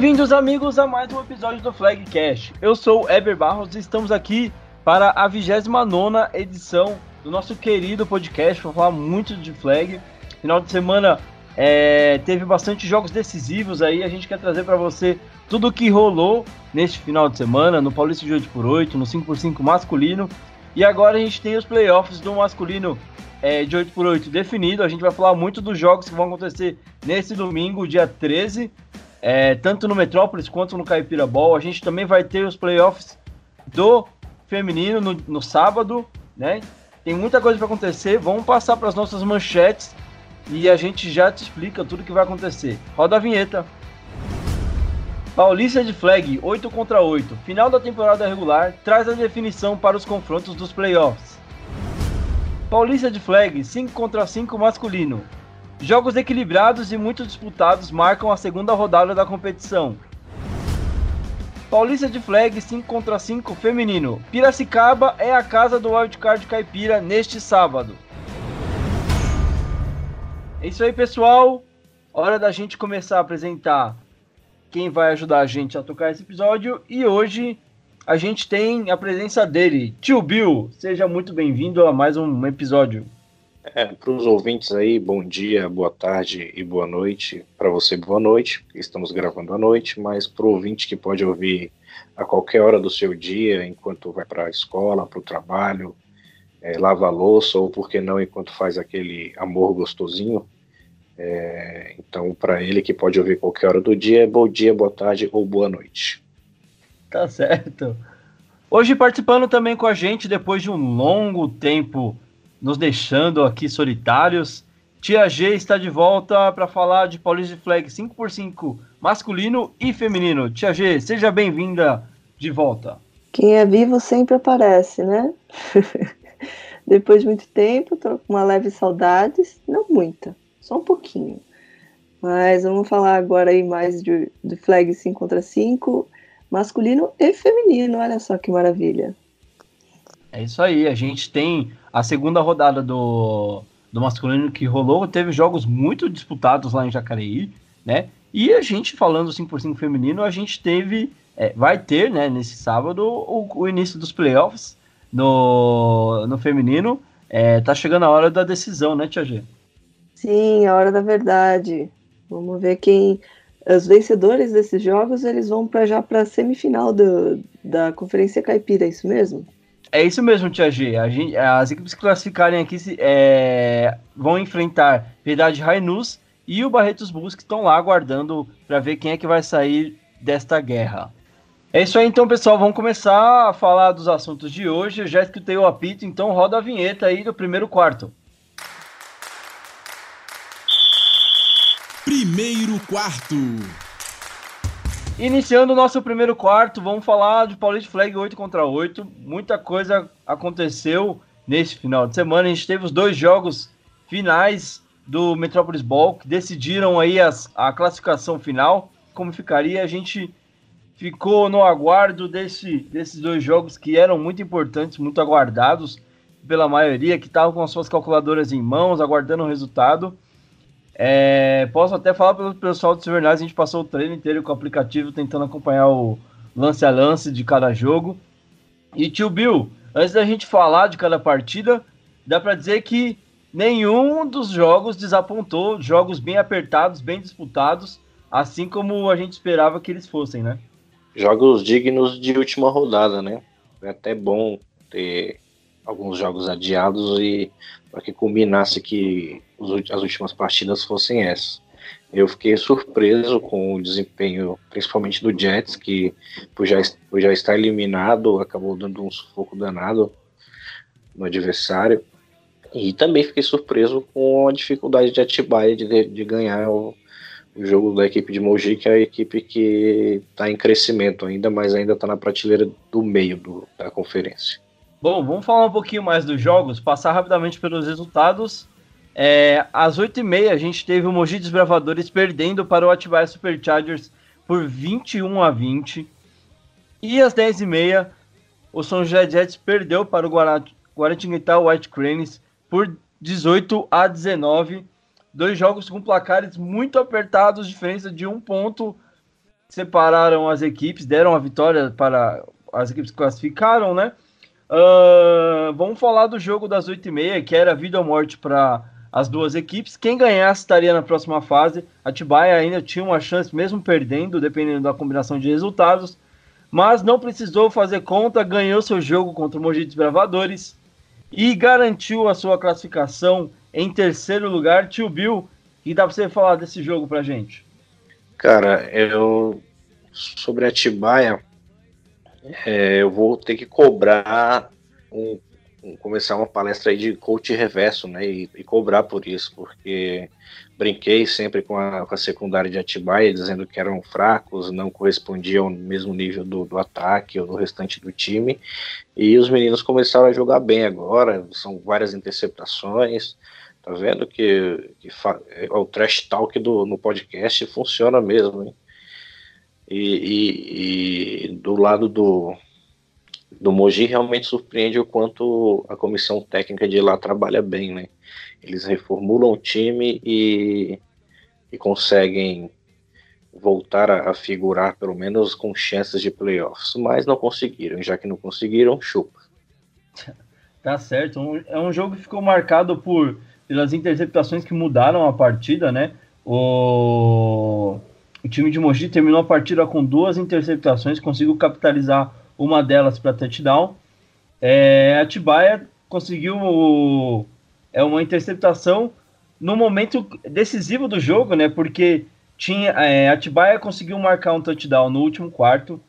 Bem-vindos, amigos, a mais um episódio do Flagcast. Eu sou o Eber Barros e estamos aqui para a 29 edição do nosso querido podcast para falar muito de flag. Final de semana é, teve bastante jogos decisivos aí. A gente quer trazer para você tudo o que rolou neste final de semana no Paulista de 8x8, no 5x5 masculino. E agora a gente tem os playoffs do masculino é, de 8x8 definido. A gente vai falar muito dos jogos que vão acontecer nesse domingo, dia 13, é, tanto no Metrópolis quanto no Caipira Ball. A gente também vai ter os playoffs do feminino no, no sábado, né? Tem muita coisa para acontecer. Vamos passar para as nossas manchetes e a gente já te explica tudo que vai acontecer. Roda a vinheta. Paulista de Flag 8 contra 8. Final da temporada regular traz a definição para os confrontos dos playoffs. Paulista de Flag 5 contra 5 masculino. Jogos equilibrados e muito disputados marcam a segunda rodada da competição. Paulista de Flag 5 contra 5 feminino. Piracicaba é a casa do Wildcard Caipira neste sábado. É isso aí, pessoal. Hora da gente começar a apresentar quem vai ajudar a gente a tocar esse episódio. E hoje a gente tem a presença dele, Tio Bill. Seja muito bem-vindo a mais um episódio. É, para os ouvintes aí, bom dia, boa tarde e boa noite. Para você, boa noite, estamos gravando à noite, mas para o ouvinte que pode ouvir a qualquer hora do seu dia, enquanto vai para a escola, para o trabalho, é, lava a louça ou por que não enquanto faz aquele amor gostosinho. É, então, para ele que pode ouvir qualquer hora do dia, bom dia, boa tarde ou boa noite. Tá certo. Hoje participando também com a gente, depois de um longo tempo nos deixando aqui solitários, Tia G está de volta para falar de Paulista de Flag 5x5 masculino e feminino. Tia G, seja bem-vinda de volta. Quem é vivo sempre aparece, né? Depois de muito tempo, tô com uma leve saudades, não muita, só um pouquinho. Mas vamos falar agora aí mais de, de flag 5 contra 5, masculino e feminino, olha só que maravilha. É isso aí, a gente tem a segunda rodada do, do masculino que rolou, teve jogos muito disputados lá em Jacareí, né? E a gente, falando 5x5 feminino, a gente teve, é, vai ter, né, nesse sábado, o, o início dos playoffs, no, no feminino. É, tá chegando a hora da decisão, né, Tia G? Sim, a hora da verdade. Vamos ver quem. Os vencedores desses jogos eles vão para já para a semifinal do, da Conferência Caipira, é isso mesmo? É isso mesmo, Tia G. Gente, as equipes que classificarem aqui é, vão enfrentar Verdade Rainus e o Barretos Bulls, que estão lá aguardando para ver quem é que vai sair desta guerra. É isso aí então, pessoal. Vamos começar a falar dos assuntos de hoje. Eu já escutei o apito, então roda a vinheta aí do primeiro quarto. Primeiro quarto. Iniciando o nosso primeiro quarto, vamos falar de Paulista Flag 8 contra 8. Muita coisa aconteceu nesse final de semana. A gente teve os dois jogos finais do Metropolis Ball que decidiram aí as, a classificação final. Como ficaria? A gente ficou no aguardo desse, desses dois jogos que eram muito importantes, muito aguardados pela maioria, que estavam com as suas calculadoras em mãos, aguardando o resultado. É, posso até falar pelo pessoal do Silvernais, a gente passou o treino inteiro com o aplicativo tentando acompanhar o lance a lance de cada jogo. E tio Bill, antes da gente falar de cada partida, dá para dizer que nenhum dos jogos desapontou, jogos bem apertados, bem disputados, assim como a gente esperava que eles fossem, né? jogos dignos de última rodada, né? É até bom ter alguns jogos adiados e para que combinasse que as últimas partidas fossem essas. Eu fiquei surpreso com o desempenho, principalmente do Jets, que por já, por já estar eliminado, acabou dando um sufoco danado no adversário. E também fiquei surpreso com a dificuldade de Atibaia de, de ganhar o, o jogo da equipe de Mogi, que é a equipe que está em crescimento ainda, mas ainda está na prateleira do meio do, da conferência. Bom, vamos falar um pouquinho mais dos jogos, passar rapidamente pelos resultados. É, às 8h30 a gente teve o Mogi Desbravadores perdendo para o Atibaia Superchargers por 21 a 20. E às 10h30 o São José Jets perdeu para o Guaratinguetá White Cranes por 18 a 19 dois jogos com placares muito apertados, diferença de um ponto separaram as equipes, deram a vitória para as equipes que classificaram, né? Uh, vamos falar do jogo das 8h30, que era vida ou morte para as duas equipes. Quem ganhasse estaria na próxima fase. A Tibaia ainda tinha uma chance, mesmo perdendo, dependendo da combinação de resultados. Mas não precisou fazer conta, ganhou seu jogo contra o Mogi Desbravadores e garantiu a sua classificação em terceiro lugar. Tio Bill, e dá para você falar desse jogo para gente? Cara, eu sobre a Tibaia, é, eu vou ter que cobrar um, um, começar uma palestra aí de coach reverso, né? E, e, cobrar por isso, porque brinquei sempre com a, com a secundária de Atibaia, dizendo que eram fracos, não correspondiam ao mesmo nível do, do ataque ou do restante do time. E os meninos começaram a jogar bem agora, são várias interceptações. Tá vendo que, que é o trash talk do, no podcast funciona mesmo, hein? E, e, e, do lado do, do Mogi realmente surpreende o quanto a comissão técnica de lá trabalha bem, né? Eles reformulam o time e, e conseguem voltar a, a, figurar pelo menos com chances de playoffs, mas não conseguiram, já que não conseguiram, chupa. Tá certo, é um jogo que ficou marcado por pelas interceptações que mudaram a partida, né? O o time de Mogi terminou a partida com duas interceptações, conseguiu capitalizar uma delas para touchdown. É, a Tibaia conseguiu é uma interceptação no momento decisivo do jogo, né? Porque tinha é, a Tibaia conseguiu marcar um touchdown no último quarto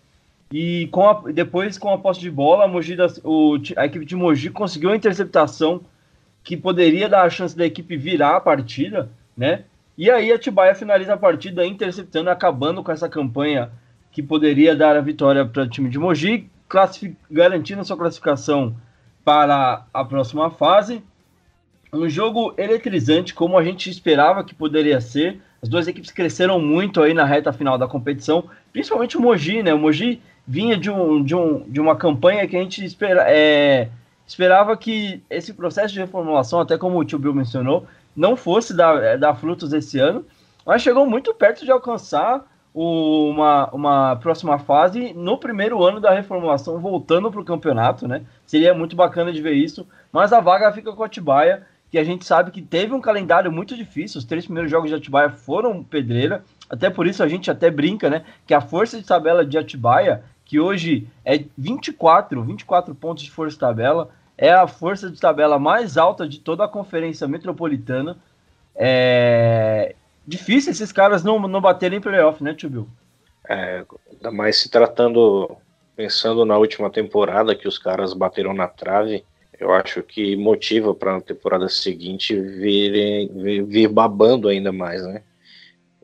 e com a, depois com a posse de bola, a, Mogi o, a equipe de Mogi conseguiu a interceptação que poderia dar a chance da equipe virar a partida, né? E aí a Tibaia finaliza a partida interceptando, acabando com essa campanha que poderia dar a vitória para o time de Mogi, garantindo sua classificação para a próxima fase. Um jogo eletrizante, como a gente esperava que poderia ser. As duas equipes cresceram muito aí na reta final da competição, principalmente o Mogi, né? O Mogi vinha de, um, de, um, de uma campanha que a gente espera, é, esperava que esse processo de reformulação, até como o tio Bill mencionou, não fosse dar, é, dar frutos esse ano, mas chegou muito perto de alcançar o, uma, uma próxima fase no primeiro ano da reformulação, voltando para o campeonato, né? Seria muito bacana de ver isso, mas a vaga fica com a Atibaia, que a gente sabe que teve um calendário muito difícil, os três primeiros jogos de Atibaia foram pedreira, até por isso a gente até brinca, né? Que a força de tabela de Atibaia, que hoje é 24, 24 pontos de força de tabela, é a força de tabela mais alta de toda a conferência metropolitana. É difícil esses caras não, não baterem playoff, né, Tio Bill? É, ainda mais se tratando, pensando na última temporada que os caras bateram na trave, eu acho que motiva para na temporada seguinte virem, vir, vir, babando ainda mais, né?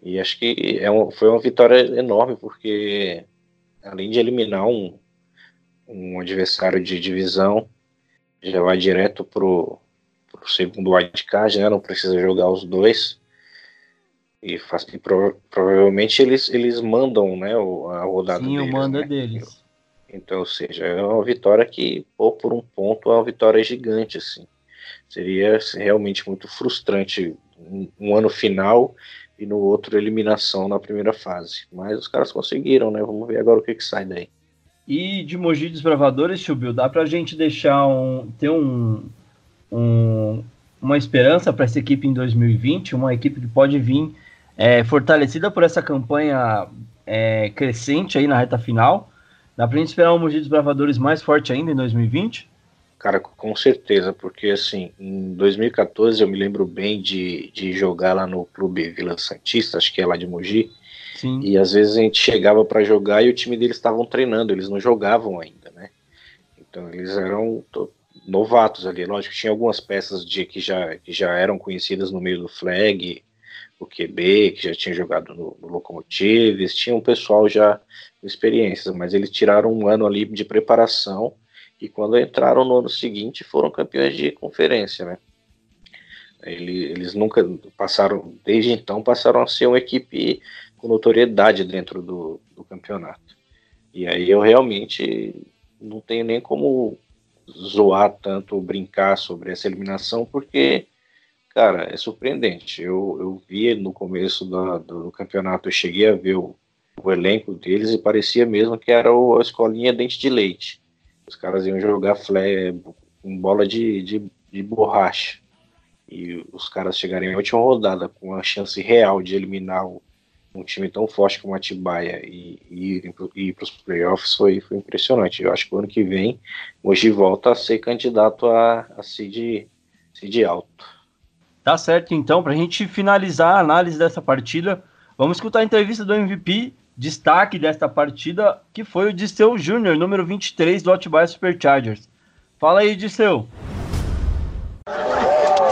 E acho que é um, foi uma vitória enorme, porque além de eliminar um, um adversário de divisão, já vai direto pro, pro segundo wildcard, né? Não precisa jogar os dois. E, faz, e pro, provavelmente eles, eles mandam né, a rodada Sim, deles. o manda né? deles. Então, ou seja, é uma vitória que, pô, por um ponto, é uma vitória gigante, assim. Seria realmente muito frustrante um, um, ano final e no outro eliminação na primeira fase. Mas os caras conseguiram, né? Vamos ver agora o que, que sai daí. E de Mogi Desbravadores, Chubil, dá pra gente deixar um. ter um, um uma esperança para essa equipe em 2020, uma equipe que pode vir é, fortalecida por essa campanha é, crescente aí na reta final. Dá pra gente esperar um Mogi Desbravadores mais forte ainda em 2020? Cara, com certeza, porque assim, em 2014 eu me lembro bem de, de jogar lá no Clube Vila Santista, acho que é lá de Mogi, Sim. E às vezes a gente chegava para jogar e o time deles estavam treinando, eles não jogavam ainda, né? Então eles eram novatos ali. Lógico que tinha algumas peças de que já, que já eram conhecidas no meio do flag, o QB, que já tinha jogado no, no Locomotives, tinha um pessoal já com experiências, mas eles tiraram um ano ali de preparação e quando entraram no ano seguinte foram campeões de conferência, né? Eles, eles nunca passaram, desde então passaram a ser uma equipe com notoriedade dentro do, do campeonato. E aí eu realmente não tenho nem como zoar tanto, brincar sobre essa eliminação, porque, cara, é surpreendente. Eu, eu vi no começo do, do campeonato, eu cheguei a ver o, o elenco deles e parecia mesmo que era o, a escolinha dente de leite. Os caras iam jogar flare, com bola de, de, de borracha. E os caras chegarem à última rodada com a chance real de eliminar um time tão forte como a Atibaia e, e ir para os playoffs foi, foi impressionante. Eu acho que o ano que vem hoje volta a ser candidato a, a seed, seed alto. Tá certo, então, para a gente finalizar a análise dessa partida, vamos escutar a entrevista do MVP, destaque desta partida, que foi o Disseu Júnior, número 23 do Atibaia Superchargers. Fala aí, Disseu.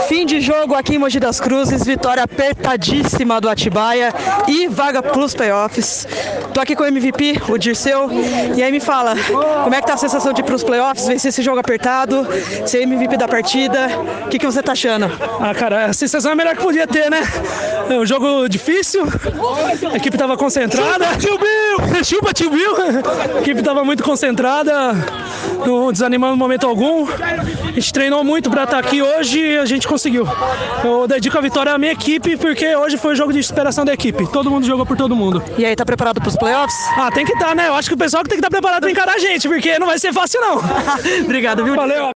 Fim de jogo aqui em Mogi das Cruzes, vitória apertadíssima do Atibaia e vaga plus playoffs. Tô aqui com o MVP, o Dirceu, e aí me fala, como é que tá a sensação de ir pros playoffs, vencer esse jogo apertado, ser MVP da partida, o que, que você tá achando? Ah, cara, a sensação é a melhor que podia ter, né? É um jogo difícil, a equipe tava concentrada. Chupa, tio Bill! Chupa, tio Bill! A equipe tava muito concentrada, não desanimando em momento algum. A gente treinou muito para estar aqui hoje e a gente conseguiu. Eu dedico a vitória à minha equipe porque hoje foi o jogo de superação da equipe. Todo mundo jogou por todo mundo. E aí, tá preparado pros playoffs? Ah, tem que estar, tá, né? Eu acho que o pessoal que tem que estar tá preparado pra encarar a gente, porque não vai ser fácil, não. Obrigado, viu? Valeu.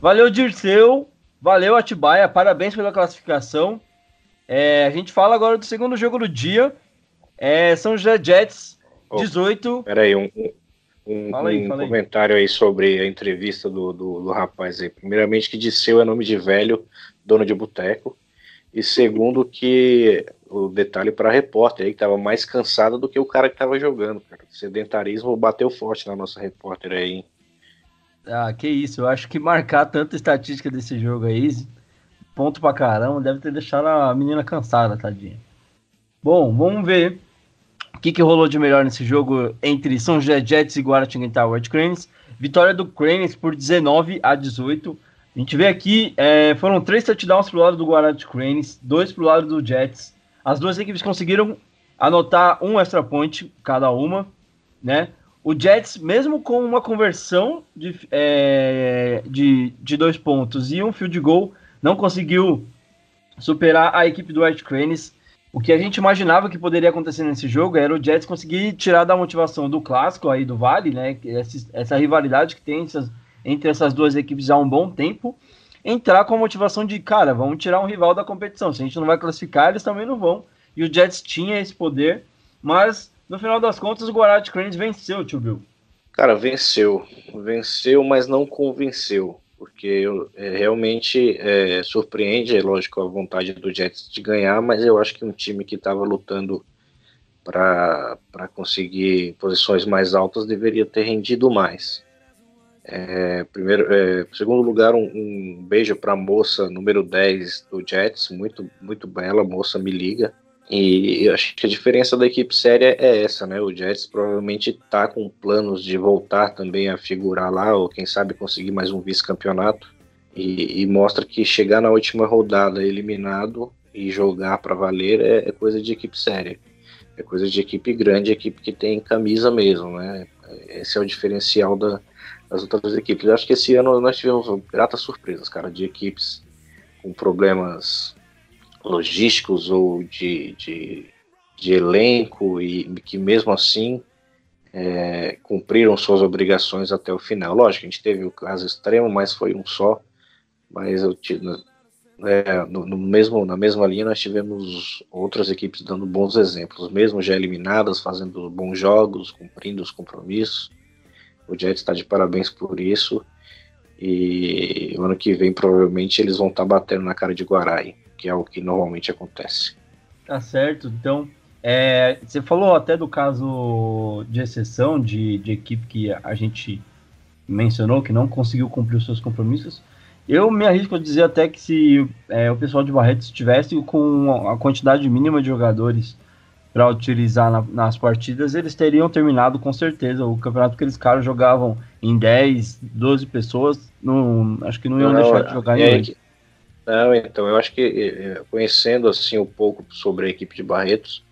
Valeu, Dirceu. Valeu, Atibaia. Parabéns pela classificação. É, a gente fala agora do segundo jogo do dia. É, São José Jets, 18. Oh, peraí, um, um, aí, um comentário aí. aí sobre a entrevista do, do, do, rapaz aí. Primeiramente, que Disseu é nome de velho, dono de boteco. E segundo, que o detalhe para repórter aí, que estava mais cansado do que o cara que estava jogando. Cara. O sedentarismo bateu forte na nossa repórter aí. Hein? Ah, que isso. Eu acho que marcar tanta estatística desse jogo aí, ponto pra caramba, deve ter deixado a menina cansada, tadinha. Bom, vamos ver o que, que rolou de melhor nesse jogo entre São José Jets e Guaratinguetá White Cranes? Vitória do Cranes por 19 a 18. A gente vê aqui, é, foram três touchdowns pro lado do Guarati Cranes, dois pro lado do Jets. As duas equipes conseguiram anotar um extra point cada uma, né? O Jets, mesmo com uma conversão de, é, de, de dois pontos e um field goal, não conseguiu superar a equipe do White Cranes. O que a gente imaginava que poderia acontecer nesse jogo era o Jets conseguir tirar da motivação do clássico aí do Vale, né? Essa, essa rivalidade que tem essas, entre essas duas equipes há um bom tempo, entrar com a motivação de, cara, vamos tirar um rival da competição. Se a gente não vai classificar, eles também não vão. E o Jets tinha esse poder, mas no final das contas o Guarati Cranes venceu, tio Bill. Cara, venceu. Venceu, mas não convenceu porque é, realmente é, surpreende, é lógico, a vontade do Jets de ganhar, mas eu acho que um time que estava lutando para conseguir posições mais altas deveria ter rendido mais. É, primeiro, é, segundo lugar, um, um beijo para a moça número 10 do Jets, muito, muito bela, moça me liga. E eu acho que a diferença da equipe séria é essa, né? O Jets provavelmente está com planos de voltar também a figurar lá, ou quem sabe conseguir mais um vice-campeonato. E, e, mostra que chegar na última rodada eliminado e jogar para valer é, é, coisa de equipe séria. É coisa de equipe grande, equipe que tem camisa mesmo, né? Esse é o diferencial da, das outras equipes. Eu acho que esse ano nós tivemos gratas surpresas, cara, de equipes com problemas logísticos ou de, de, de elenco e que mesmo assim é, cumpriram suas obrigações até o final. Lógico, a gente teve o caso extremo, mas foi um só. Mas eu é, no, no, mesmo, na mesma linha nós tivemos outras equipes dando bons exemplos, mesmo já eliminadas, fazendo bons jogos, cumprindo os compromissos. O Jets está de parabéns por isso. E ano que vem provavelmente eles vão estar tá batendo na cara de Guarai que é o que normalmente acontece. Tá certo. Então, é, você falou até do caso de exceção de, de equipe que a gente mencionou que não conseguiu cumprir os seus compromissos. Eu me arrisco a dizer até que se é, o pessoal de Barretos estivesse com a quantidade mínima de jogadores para utilizar na, nas partidas, eles teriam terminado com certeza o campeonato, porque eles caras jogavam em 10, 12 pessoas, não, acho que não iam não, deixar de jogar é, em não, então, eu acho que eh, conhecendo assim um pouco sobre a equipe de Barretos,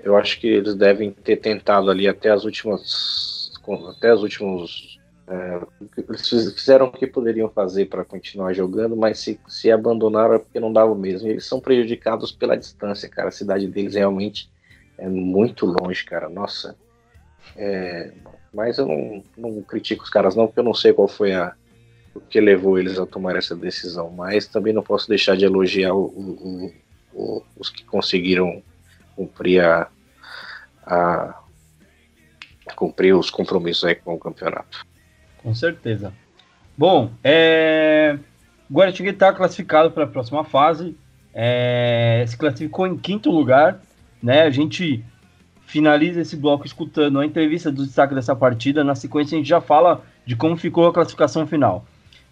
eu acho que eles devem ter tentado ali até as últimas até os últimos é, eles fizeram o que poderiam fazer para continuar jogando, mas se, se abandonaram é porque não dava mesmo. Eles são prejudicados pela distância, cara. A cidade deles realmente é muito longe, cara. Nossa. É, mas eu não, não critico os caras, não, porque eu não sei qual foi a, o que levou eles a tomar essa decisão. Mas também não posso deixar de elogiar o, o, o, os que conseguiram cumprir a, a cumprir os compromissos aí com o campeonato. Com certeza. Bom, é... Guaratinga está classificado para a próxima fase. É... Se classificou em quinto lugar. Né? A gente finaliza esse bloco escutando a entrevista do destaque dessa partida. Na sequência, a gente já fala de como ficou a classificação final.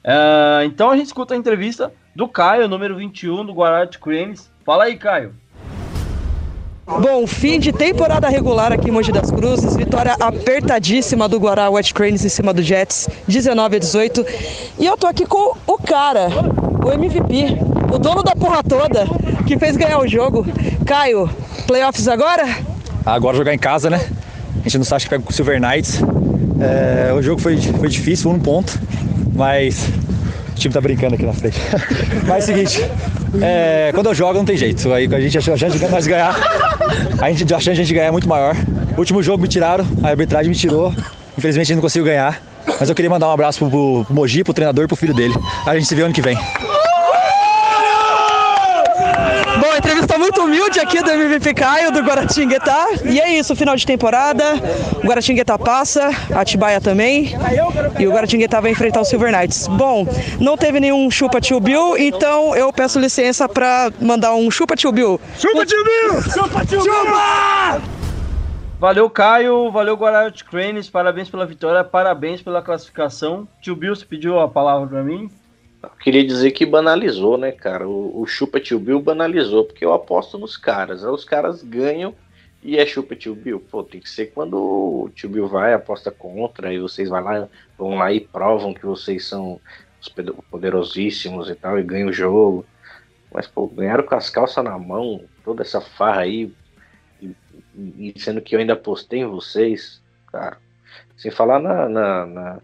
É... Então, a gente escuta a entrevista do Caio, número 21 do Guará de Cranes. Fala aí, Caio. Bom, fim de temporada regular aqui em Mogi das Cruzes, vitória apertadíssima do Guará White Cranes em cima do Jets, 19 a 18. E eu tô aqui com o cara, o MVP, o dono da porra toda, que fez ganhar o jogo. Caio, playoffs agora? Agora jogar em casa, né? A gente não sabe que pega com o Silver Knights. É, o jogo foi, foi difícil, um ponto, mas o time tá brincando aqui na frente. Mas é o seguinte, é, quando eu jogo não tem jeito. Aí a gente a chance de nós ganhar, a, gente, a chance de a gente ganhar é muito maior. O último jogo me tiraram, a arbitragem me tirou. Infelizmente a gente não conseguiu ganhar. Mas eu queria mandar um abraço pro, pro, Mogi, pro treinador e pro filho dele. A gente se vê ano que vem. Bom, entrevista muito humilde aqui do MVP Caio, do Guaratinguetá. E é isso, final de temporada. O Guaratinguetá passa, a Atibaia também. E o Guaratinguetá vai enfrentar o Silver Knights. Bom, não teve nenhum chupa tio Bill, então eu peço licença pra mandar um chupa tio Bill. Chupa tio Bill! Chupa tio Bill! Chupa! Valeu, Caio. Valeu, Guarati Cranes. Parabéns pela vitória. Parabéns pela classificação. Tio Bill, você pediu a palavra para mim? Eu queria dizer que banalizou, né, cara? O, o Chupa Tio Bill banalizou, porque eu aposto nos caras. Aí os caras ganham e é Chupa Tio Bill. Pô, tem que ser quando o Tio Bill vai, aposta contra, e vocês vão lá, vão lá e provam que vocês são os poderosíssimos e tal, e ganham o jogo. Mas, pô, ganharam com as calças na mão, toda essa farra aí, e, e sendo que eu ainda apostei em vocês, cara. Sem falar na, na, na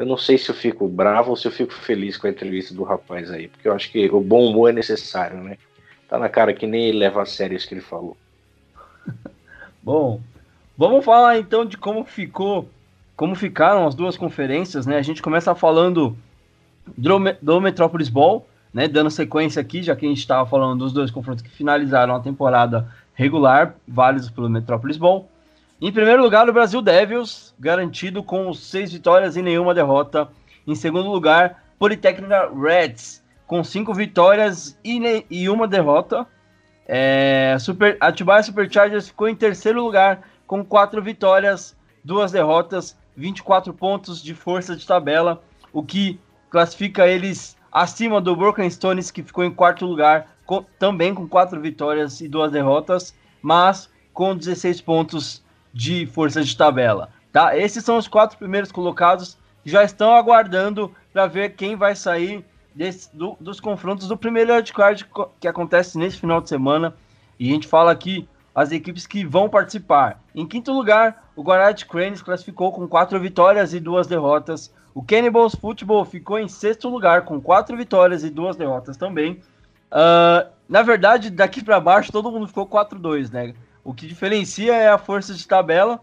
eu não sei se eu fico bravo ou se eu fico feliz com a entrevista do rapaz aí, porque eu acho que o bom humor é necessário, né? Tá na cara que nem ele leva a sério isso que ele falou. Bom, vamos falar então de como ficou, como ficaram as duas conferências, né? A gente começa falando do, do Metropolis Ball, né? Dando sequência aqui, já que a gente estava falando dos dois confrontos que finalizaram a temporada regular, válidos pelo Metropolis Ball. Em primeiro lugar, o Brasil Devils, garantido com seis vitórias e nenhuma derrota. Em segundo lugar, Politécnica Reds, com cinco vitórias e, e uma derrota. É, Super, Atibaia Superchargers ficou em terceiro lugar, com quatro vitórias, duas derrotas, 24 pontos de força de tabela, o que classifica eles acima do Broken Stones, que ficou em quarto lugar, com, também com quatro vitórias e duas derrotas, mas com 16 pontos de força de tabela. Tá? Esses são os quatro primeiros colocados que já estão aguardando para ver quem vai sair desse, do, dos confrontos do primeiro wildcard que acontece nesse final de semana. E a gente fala aqui as equipes que vão participar. Em quinto lugar, o Guarani Cranes classificou com quatro vitórias e duas derrotas. O Cannibals Football ficou em sexto lugar com quatro vitórias e duas derrotas também. Uh, na verdade, daqui para baixo todo mundo ficou 4-2, né? O que diferencia é a força de tabela,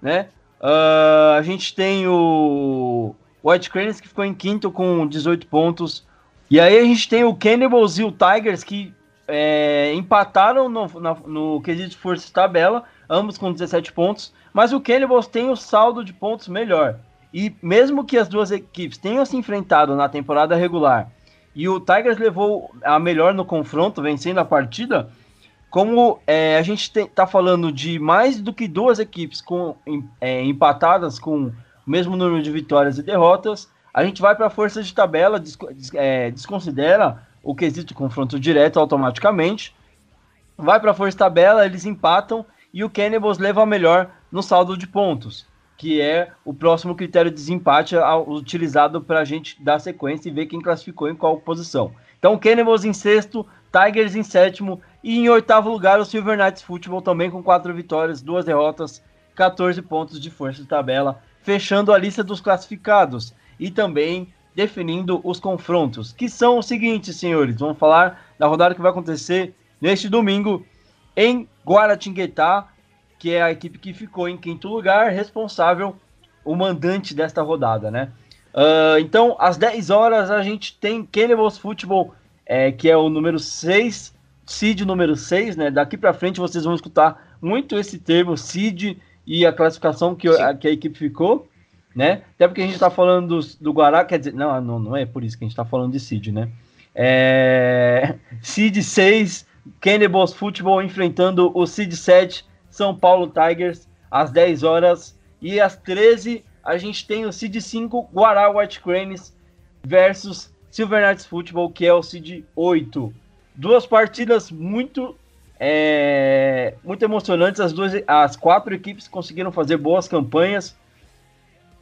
né? Uh, a gente tem o White Cranes que ficou em quinto com 18 pontos. E aí a gente tem o Cannibals e o Tigers que é, empataram no, na, no quesito força de tabela, ambos com 17 pontos. Mas o Cannibals tem o saldo de pontos melhor. E mesmo que as duas equipes tenham se enfrentado na temporada regular e o Tigers levou a melhor no confronto, vencendo a partida, como é, a gente está falando de mais do que duas equipes com, é, empatadas com o mesmo número de vitórias e derrotas, a gente vai para a força de tabela, des, é, desconsidera o quesito confronto direto automaticamente, vai para a força de tabela, eles empatam e o Cannibals leva a melhor no saldo de pontos, que é o próximo critério de desempate utilizado para a gente dar sequência e ver quem classificou em qual posição. Então, Cannibals em sexto, Tigers em sétimo e em oitavo lugar, o Silver Knights Football também com quatro vitórias, duas derrotas, 14 pontos de força de tabela, fechando a lista dos classificados e também definindo os confrontos, que são os seguintes, senhores. Vamos falar da rodada que vai acontecer neste domingo em Guaratinguetá. que é a equipe que ficou em quinto lugar, responsável, o mandante desta rodada, né? Uh, então, às 10 horas, a gente tem Cannibals Football, é, que é o número 6, seed número 6, né? Daqui para frente vocês vão escutar muito esse termo, seed e a classificação que, a, que a equipe ficou, né? Até porque a gente está falando do, do Guará, quer dizer, não, não, não é por isso que a gente está falando de seed, né? É, seed 6, Cannibals Football enfrentando o seed 7, São Paulo Tigers, às 10 horas. E às 13 a gente tem o seed 5, Guará White Cranes versus Silver Knights Football, que é o seed 8. Duas partidas muito é, muito emocionantes. As duas, as quatro equipes conseguiram fazer boas campanhas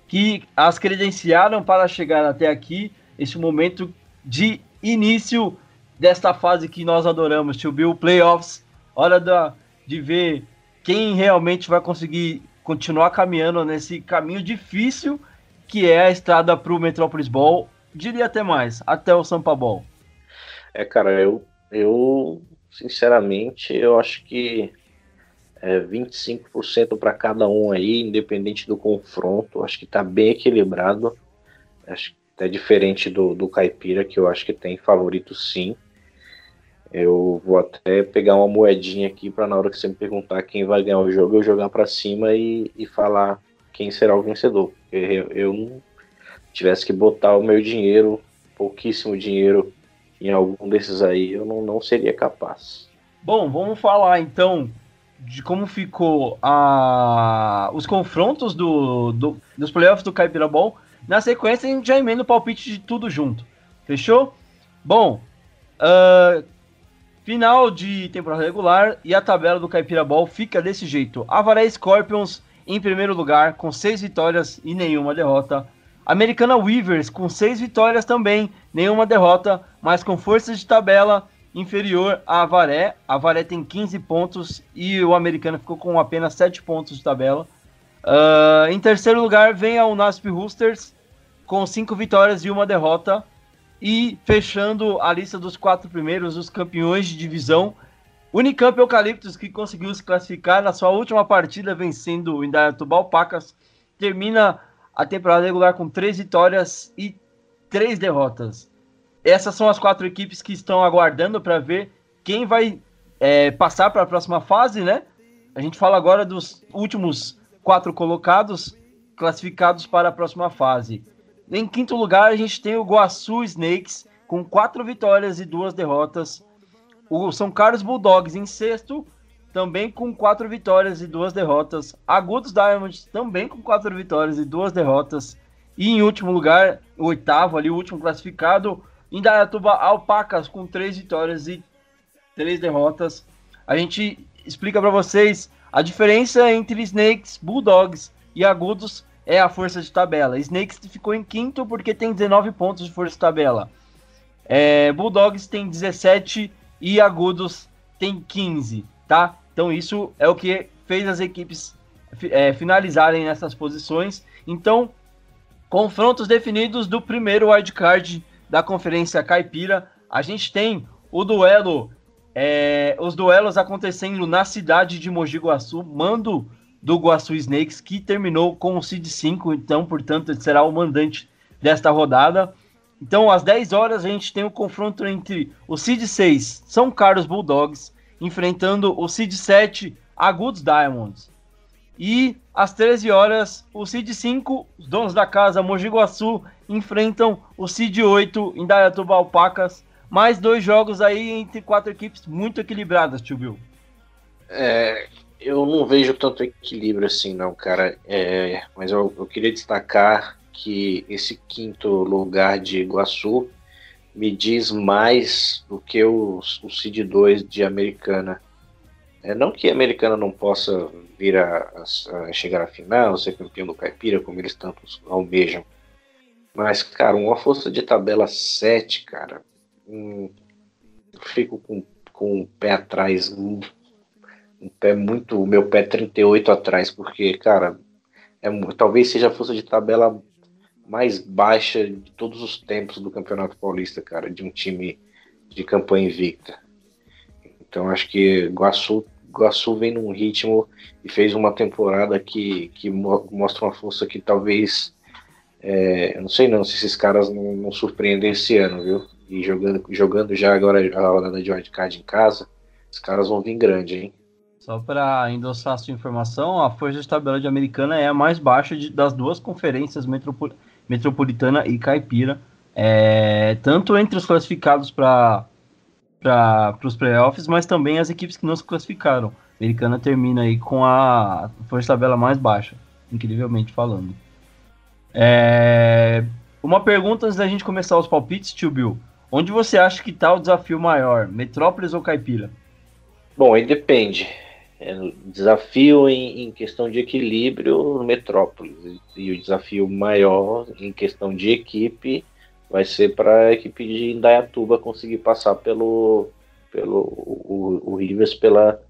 que as credenciaram para chegar até aqui, esse momento de início desta fase que nós adoramos, Tio Bill, playoffs. Hora da, de ver quem realmente vai conseguir continuar caminhando nesse caminho difícil que é a estrada para o Metrópolis Ball, diria até mais, até o Sampa Ball. É, cara, eu, eu sinceramente, eu acho que é 25% para cada um aí, independente do confronto. Acho que está bem equilibrado. Acho que é diferente do, do Caipira, que eu acho que tem favorito sim. Eu vou até pegar uma moedinha aqui para na hora que você me perguntar quem vai ganhar o jogo, eu jogar para cima e, e falar quem será o vencedor. Eu, eu não tivesse que botar o meu dinheiro, pouquíssimo dinheiro, em algum desses aí, eu não, não seria capaz. Bom, vamos falar então de como ficou a... os confrontos do, do, dos playoffs do Caipira Ball. Na sequência, a gente já emenda o palpite de tudo junto. Fechou? Bom, uh, final de temporada regular e a tabela do Caipira Ball fica desse jeito. Avaré Scorpions em primeiro lugar, com seis vitórias e nenhuma derrota. Americana Weavers com seis vitórias também, nenhuma derrota, mas com força de tabela inferior a Avaré. A Avaré tem 15 pontos e o americano ficou com apenas 7 pontos de tabela. Uh, em terceiro lugar vem a Unasp Roosters com 5 vitórias e uma derrota. E fechando a lista dos quatro primeiros, os campeões de divisão, Unicamp Eucaliptus, que conseguiu se classificar na sua última partida, vencendo o Indaiatuba Pacas, termina a temporada regular com três vitórias e três derrotas. Essas são as quatro equipes que estão aguardando para ver quem vai é, passar para a próxima fase, né? A gente fala agora dos últimos quatro colocados classificados para a próxima fase. Em quinto lugar, a gente tem o Guaçu Snakes com quatro vitórias e duas derrotas. O São Carlos Bulldogs em sexto também com quatro vitórias e duas derrotas. Agudos Diamonds também com quatro vitórias e duas derrotas. E em último lugar, o oitavo ali, o último classificado, Indaiatuba Alpacas com três vitórias e três derrotas. A gente explica para vocês a diferença entre Snakes, Bulldogs e Agudos é a força de tabela. Snakes ficou em quinto porque tem 19 pontos de força de tabela. É, Bulldogs tem 17 e Agudos tem 15 tá? Então isso é o que fez as equipes é, finalizarem nessas posições. Então, confrontos definidos do primeiro wildcard da Conferência Caipira. A gente tem o duelo, é, os duelos acontecendo na cidade de Mogi Guaçu, mando do Guaçu Snakes, que terminou com o Seed 5, então, portanto, será o mandante desta rodada. Então, às 10 horas, a gente tem o confronto entre o Seed 6, São Carlos Bulldogs, enfrentando o Seed 7 Agudos Diamonds. E às 13 horas, o Seed 5, os donos da casa Mogi Guaçu, enfrentam o Seed 8 Indaiatuba Alpacas. Mais dois jogos aí entre quatro equipes muito equilibradas, tio Bill. É, eu não vejo tanto equilíbrio assim, não, cara. É, mas eu, eu, queria destacar que esse quinto lugar de Iguaçu me diz mais do que o, o Cid 2 de Americana. É, não que a Americana não possa vir a, a, a, chegar à final, ser campeão do Caipira, como eles tanto almejam. Mas, cara, uma força de tabela 7, cara, hum, fico com, com o pé atrás, um, um pé muito, o meu pé 38 atrás, porque, cara, é, talvez seja a força de tabela mais baixa de todos os tempos do Campeonato Paulista, cara, de um time de campanha invicta. Então acho que Guaçu, Iguaçu vem num ritmo e fez uma temporada que, que mostra uma força que talvez. É, não sei não se esses caras não, não surpreendem esse ano, viu? E jogando, jogando já agora a rodada de wildcard em casa, os caras vão vir grande, hein? Só para endossar a sua informação, a força de tabela de Americana é a mais baixa de, das duas conferências metropol, metropolitana e caipira, é, tanto entre os classificados para para os playoffs, mas também as equipes que não se classificaram. A Americana termina aí com a força de tabela mais baixa, incrivelmente falando. É, uma pergunta antes da gente começar os palpites, tio Bill. Onde você acha que está o desafio maior, Metrópolis ou Caipira? Bom, aí depende. É, desafio em, em, questão de equilíbrio, Metrópolis. E o desafio maior em questão de equipe vai ser para a equipe de Indaiatuba conseguir passar pelo, pelo o, o Rivers pela,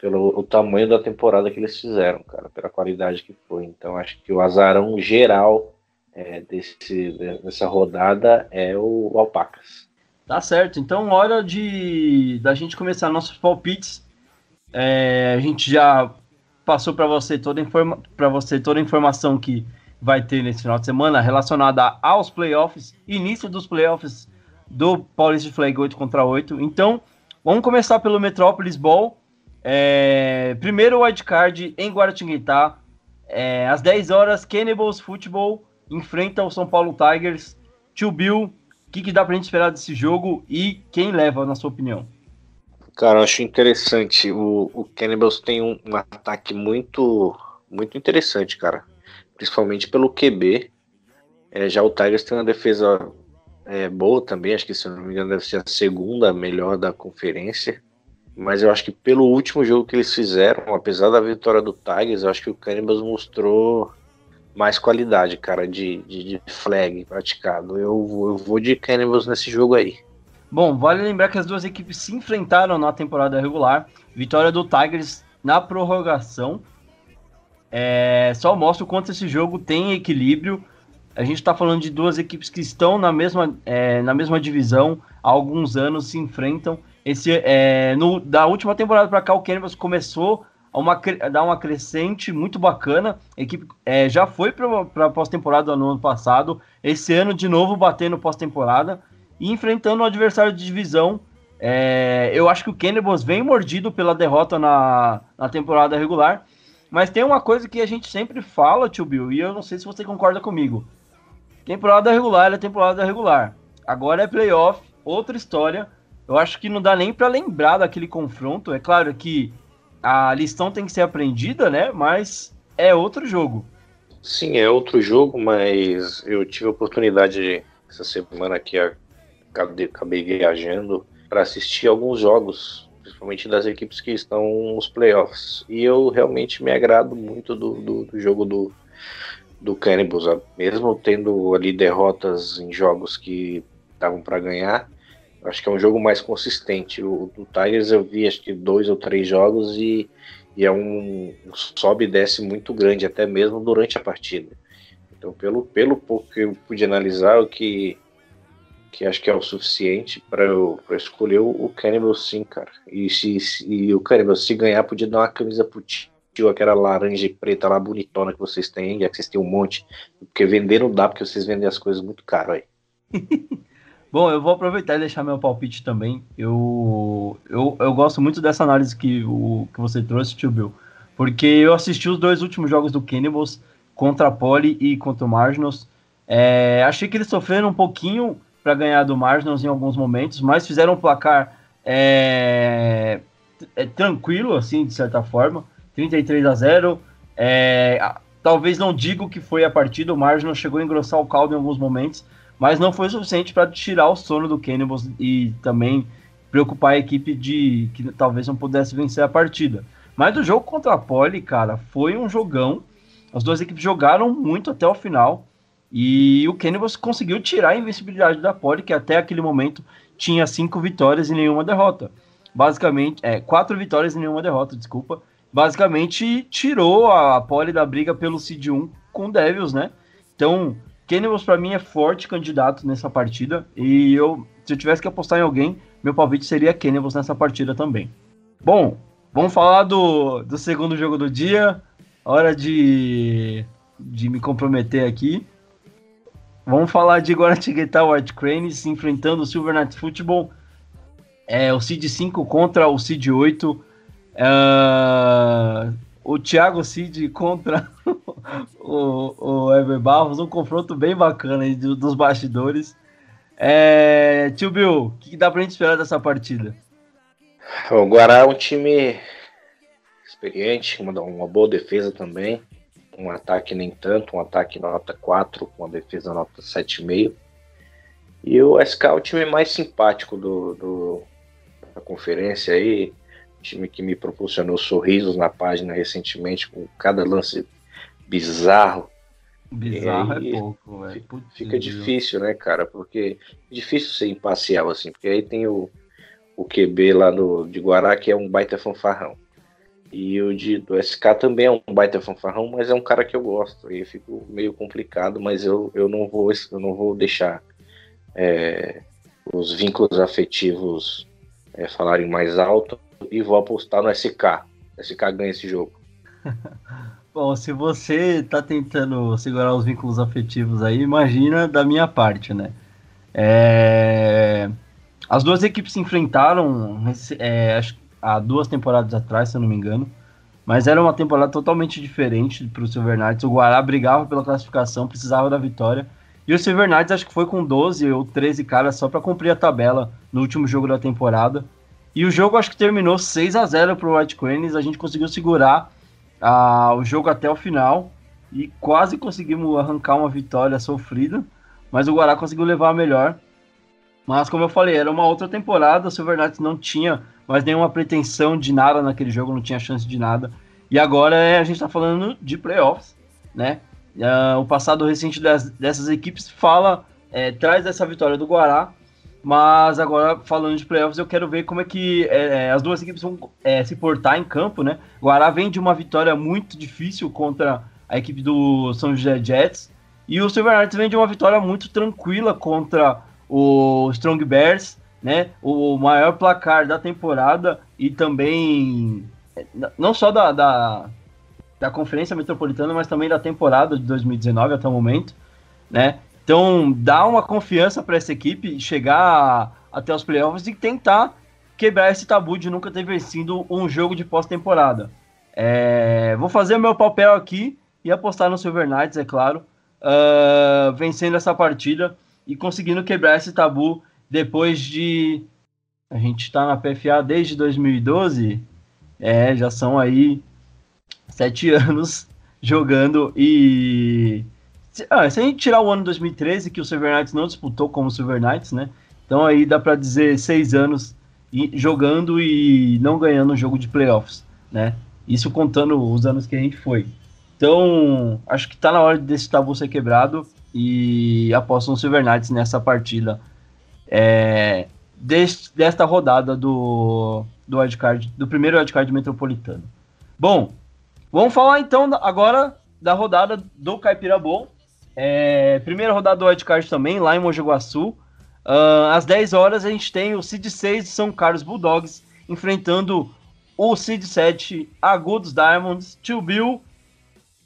pelo o tamanho da temporada que eles fizeram, cara, pela qualidade que foi. Então acho que o azarão geral é, desse, dessa rodada é o, o Alpacas. Tá certo. Então hora de da gente começar nossos palpites. É, a gente já passou para você toda para você toda a informação que vai ter nesse final de semana relacionada aos playoffs, início dos playoffs do Paulista Flag 8 contra 8. Então, vamos começar pelo Metrópolis Ball. É, primeiro wildcard em Guaratinguetá. É, às 10 horas, Cannibals Football enfrenta o São Paulo Tigers. Tio Bill, o que, que dá pra gente esperar desse jogo e quem leva, na sua opinião? Cara, eu acho interessante. O, o Cannibals tem um, um ataque muito, muito interessante, cara principalmente pelo QB. É, já o Tigers tem uma defesa é, boa também, acho que se não me engano deve ser a segunda melhor da conferência. Mas eu acho que pelo último jogo que eles fizeram, apesar da vitória do Tigers, eu acho que o Cannibals mostrou mais qualidade, cara, de, de, de flag praticado. Eu, eu vou de Cannibals nesse jogo aí. Bom, vale lembrar que as duas equipes se enfrentaram na temporada regular. Vitória do Tigers na prorrogação é, só mostra o quanto esse jogo tem equilíbrio. A gente está falando de duas equipes que estão na mesma, é, na mesma divisão há alguns anos, se enfrentam. Esse, é, no, da última temporada para cá, o Canvas começou a, uma, a dar uma crescente muito bacana. A equipe é, já foi para a pós-temporada no ano passado. Esse ano, de novo, batendo pós-temporada e enfrentando um adversário de divisão. É, eu acho que o Cannibals vem mordido pela derrota na, na temporada regular mas tem uma coisa que a gente sempre fala, tio Bill, e eu não sei se você concorda comigo. Temporada regular é temporada regular. Agora é playoff, outra história. Eu acho que não dá nem para lembrar daquele confronto. É claro que a lição tem que ser aprendida, né? Mas é outro jogo. Sim, é outro jogo, mas eu tive a oportunidade essa semana que acabei viajando para assistir alguns jogos principalmente das equipes que estão nos playoffs. E eu realmente me agrado muito do, do, do jogo do, do Cannibals, mesmo tendo ali derrotas em jogos que estavam para ganhar. Acho que é um jogo mais consistente. O do Tigers eu vi acho que dois ou três jogos e, e é um, um sobe e desce muito grande, até mesmo durante a partida. Então, pelo, pelo pouco que eu pude analisar, o que que acho que é o suficiente para eu pra escolher o, o Cannibal sim, cara. E, se, se, e o Cannibal, se ganhar, podia dar uma camisa pro tio, aquela laranja e preta lá bonitona que vocês têm, já que vocês têm um monte. Porque vender não dá, porque vocês vendem as coisas muito caro aí. Bom, eu vou aproveitar e deixar meu palpite também. Eu, eu, eu gosto muito dessa análise que, o, que você trouxe, tio Bill. Porque eu assisti os dois últimos jogos do Cannibals contra a Poli e contra o Marginals. É, achei que eles sofreram um pouquinho para ganhar do Marginals em alguns momentos, mas fizeram um placar é, é, tranquilo, assim, de certa forma, 33 a 0. É, talvez não digo que foi a partida, o Marginals chegou a engrossar o caldo em alguns momentos, mas não foi suficiente para tirar o sono do Cannibals e também preocupar a equipe de que talvez não pudesse vencer a partida. Mas do jogo contra a Poli, cara, foi um jogão. As duas equipes jogaram muito até o final. E o Cannibals conseguiu tirar a invencibilidade da Poli, que até aquele momento tinha cinco vitórias e nenhuma derrota. Basicamente, é, quatro vitórias e nenhuma derrota, desculpa. Basicamente, tirou a Poli da briga pelo Seed 1 com o Devils, né? Então, Cannibals para mim é forte candidato nessa partida. E eu, se eu tivesse que apostar em alguém, meu palpite seria Cannibals nessa partida também. Bom, Vamos falar do, do segundo jogo do dia. Hora de, de me comprometer aqui. Vamos falar de Guaratinguetá White Cranes enfrentando o Silver Knights Football. É, o Cid 5 contra o Cid 8. É, o Thiago Cid contra o, o Ever Barros. Um confronto bem bacana aí dos bastidores. É, tio Bill, o que dá pra gente esperar dessa partida? O Guará é um time experiente, uma, uma boa defesa também um ataque nem tanto, um ataque nota 4, com a defesa nota 7,5. E o SK é o time mais simpático do, do, da conferência aí, time que me proporcionou sorrisos na página recentemente, com cada lance bizarro. Bizarro é pouco, velho. Fica difícil, né, cara? Porque é difícil ser imparcial, assim, porque aí tem o, o QB lá no, de Guará, que é um baita fanfarrão. E o de, do SK também é um baita fanfarrão, mas é um cara que eu gosto. E fico meio complicado, mas eu, eu, não, vou, eu não vou deixar é, os vínculos afetivos é, falarem mais alto e vou apostar no SK. O SK ganha esse jogo. Bom, se você tá tentando segurar os vínculos afetivos aí, imagina da minha parte, né? É... As duas equipes se enfrentaram, é, acho há duas temporadas atrás, se eu não me engano. Mas era uma temporada totalmente diferente para o Silver Knights. O Guará brigava pela classificação, precisava da vitória. E o Silver Knights acho que foi com 12 ou 13 caras só para cumprir a tabela no último jogo da temporada. E o jogo acho que terminou 6 a 0 para o White Cranes. A gente conseguiu segurar ah, o jogo até o final e quase conseguimos arrancar uma vitória sofrida. Mas o Guará conseguiu levar a melhor. Mas como eu falei, era uma outra temporada. O Silver Knights não tinha mas nenhuma pretensão de nada naquele jogo, não tinha chance de nada. E agora é, a gente está falando de playoffs, né? Uh, o passado recente das, dessas equipes fala, é, traz essa vitória do Guará, mas agora falando de playoffs, eu quero ver como é que é, é as duas equipes vão é, se portar em campo, né? O Guará vem de uma vitória muito difícil contra a equipe do São José Jets, e o Silver Knights vem de uma vitória muito tranquila contra o Strong Bears, né, o maior placar da temporada e também não só da, da, da Conferência Metropolitana, mas também da temporada de 2019 até o momento, né? Então dá uma confiança para essa equipe chegar até os playoffs e tentar quebrar esse tabu de nunca ter vencido um jogo de pós-temporada. É, vou fazer meu papel aqui e apostar no Silver Knights, é claro, uh, vencendo essa partida e conseguindo quebrar esse tabu depois de. A gente está na PFA desde 2012, é, já são aí sete anos jogando e. Ah, se a gente tirar o ano 2013, que o Silver Knights não disputou como Silver Knights, né? Então aí dá para dizer seis anos jogando e não ganhando um jogo de playoffs, né? Isso contando os anos que a gente foi. Então, acho que está na hora desse tabu ser quebrado e aposto no Silver Knights nessa partida é, deste, desta rodada do, do, wildcard, do primeiro wildcard metropolitano. Bom, vamos falar então agora da rodada do Caipira Bom. É, primeira rodada do wildcard também, lá em Mogi. Uh, às 10 horas a gente tem o Cid 6 de São Carlos Bulldogs enfrentando o Cid 7 Agudos Diamonds. Tio Bill,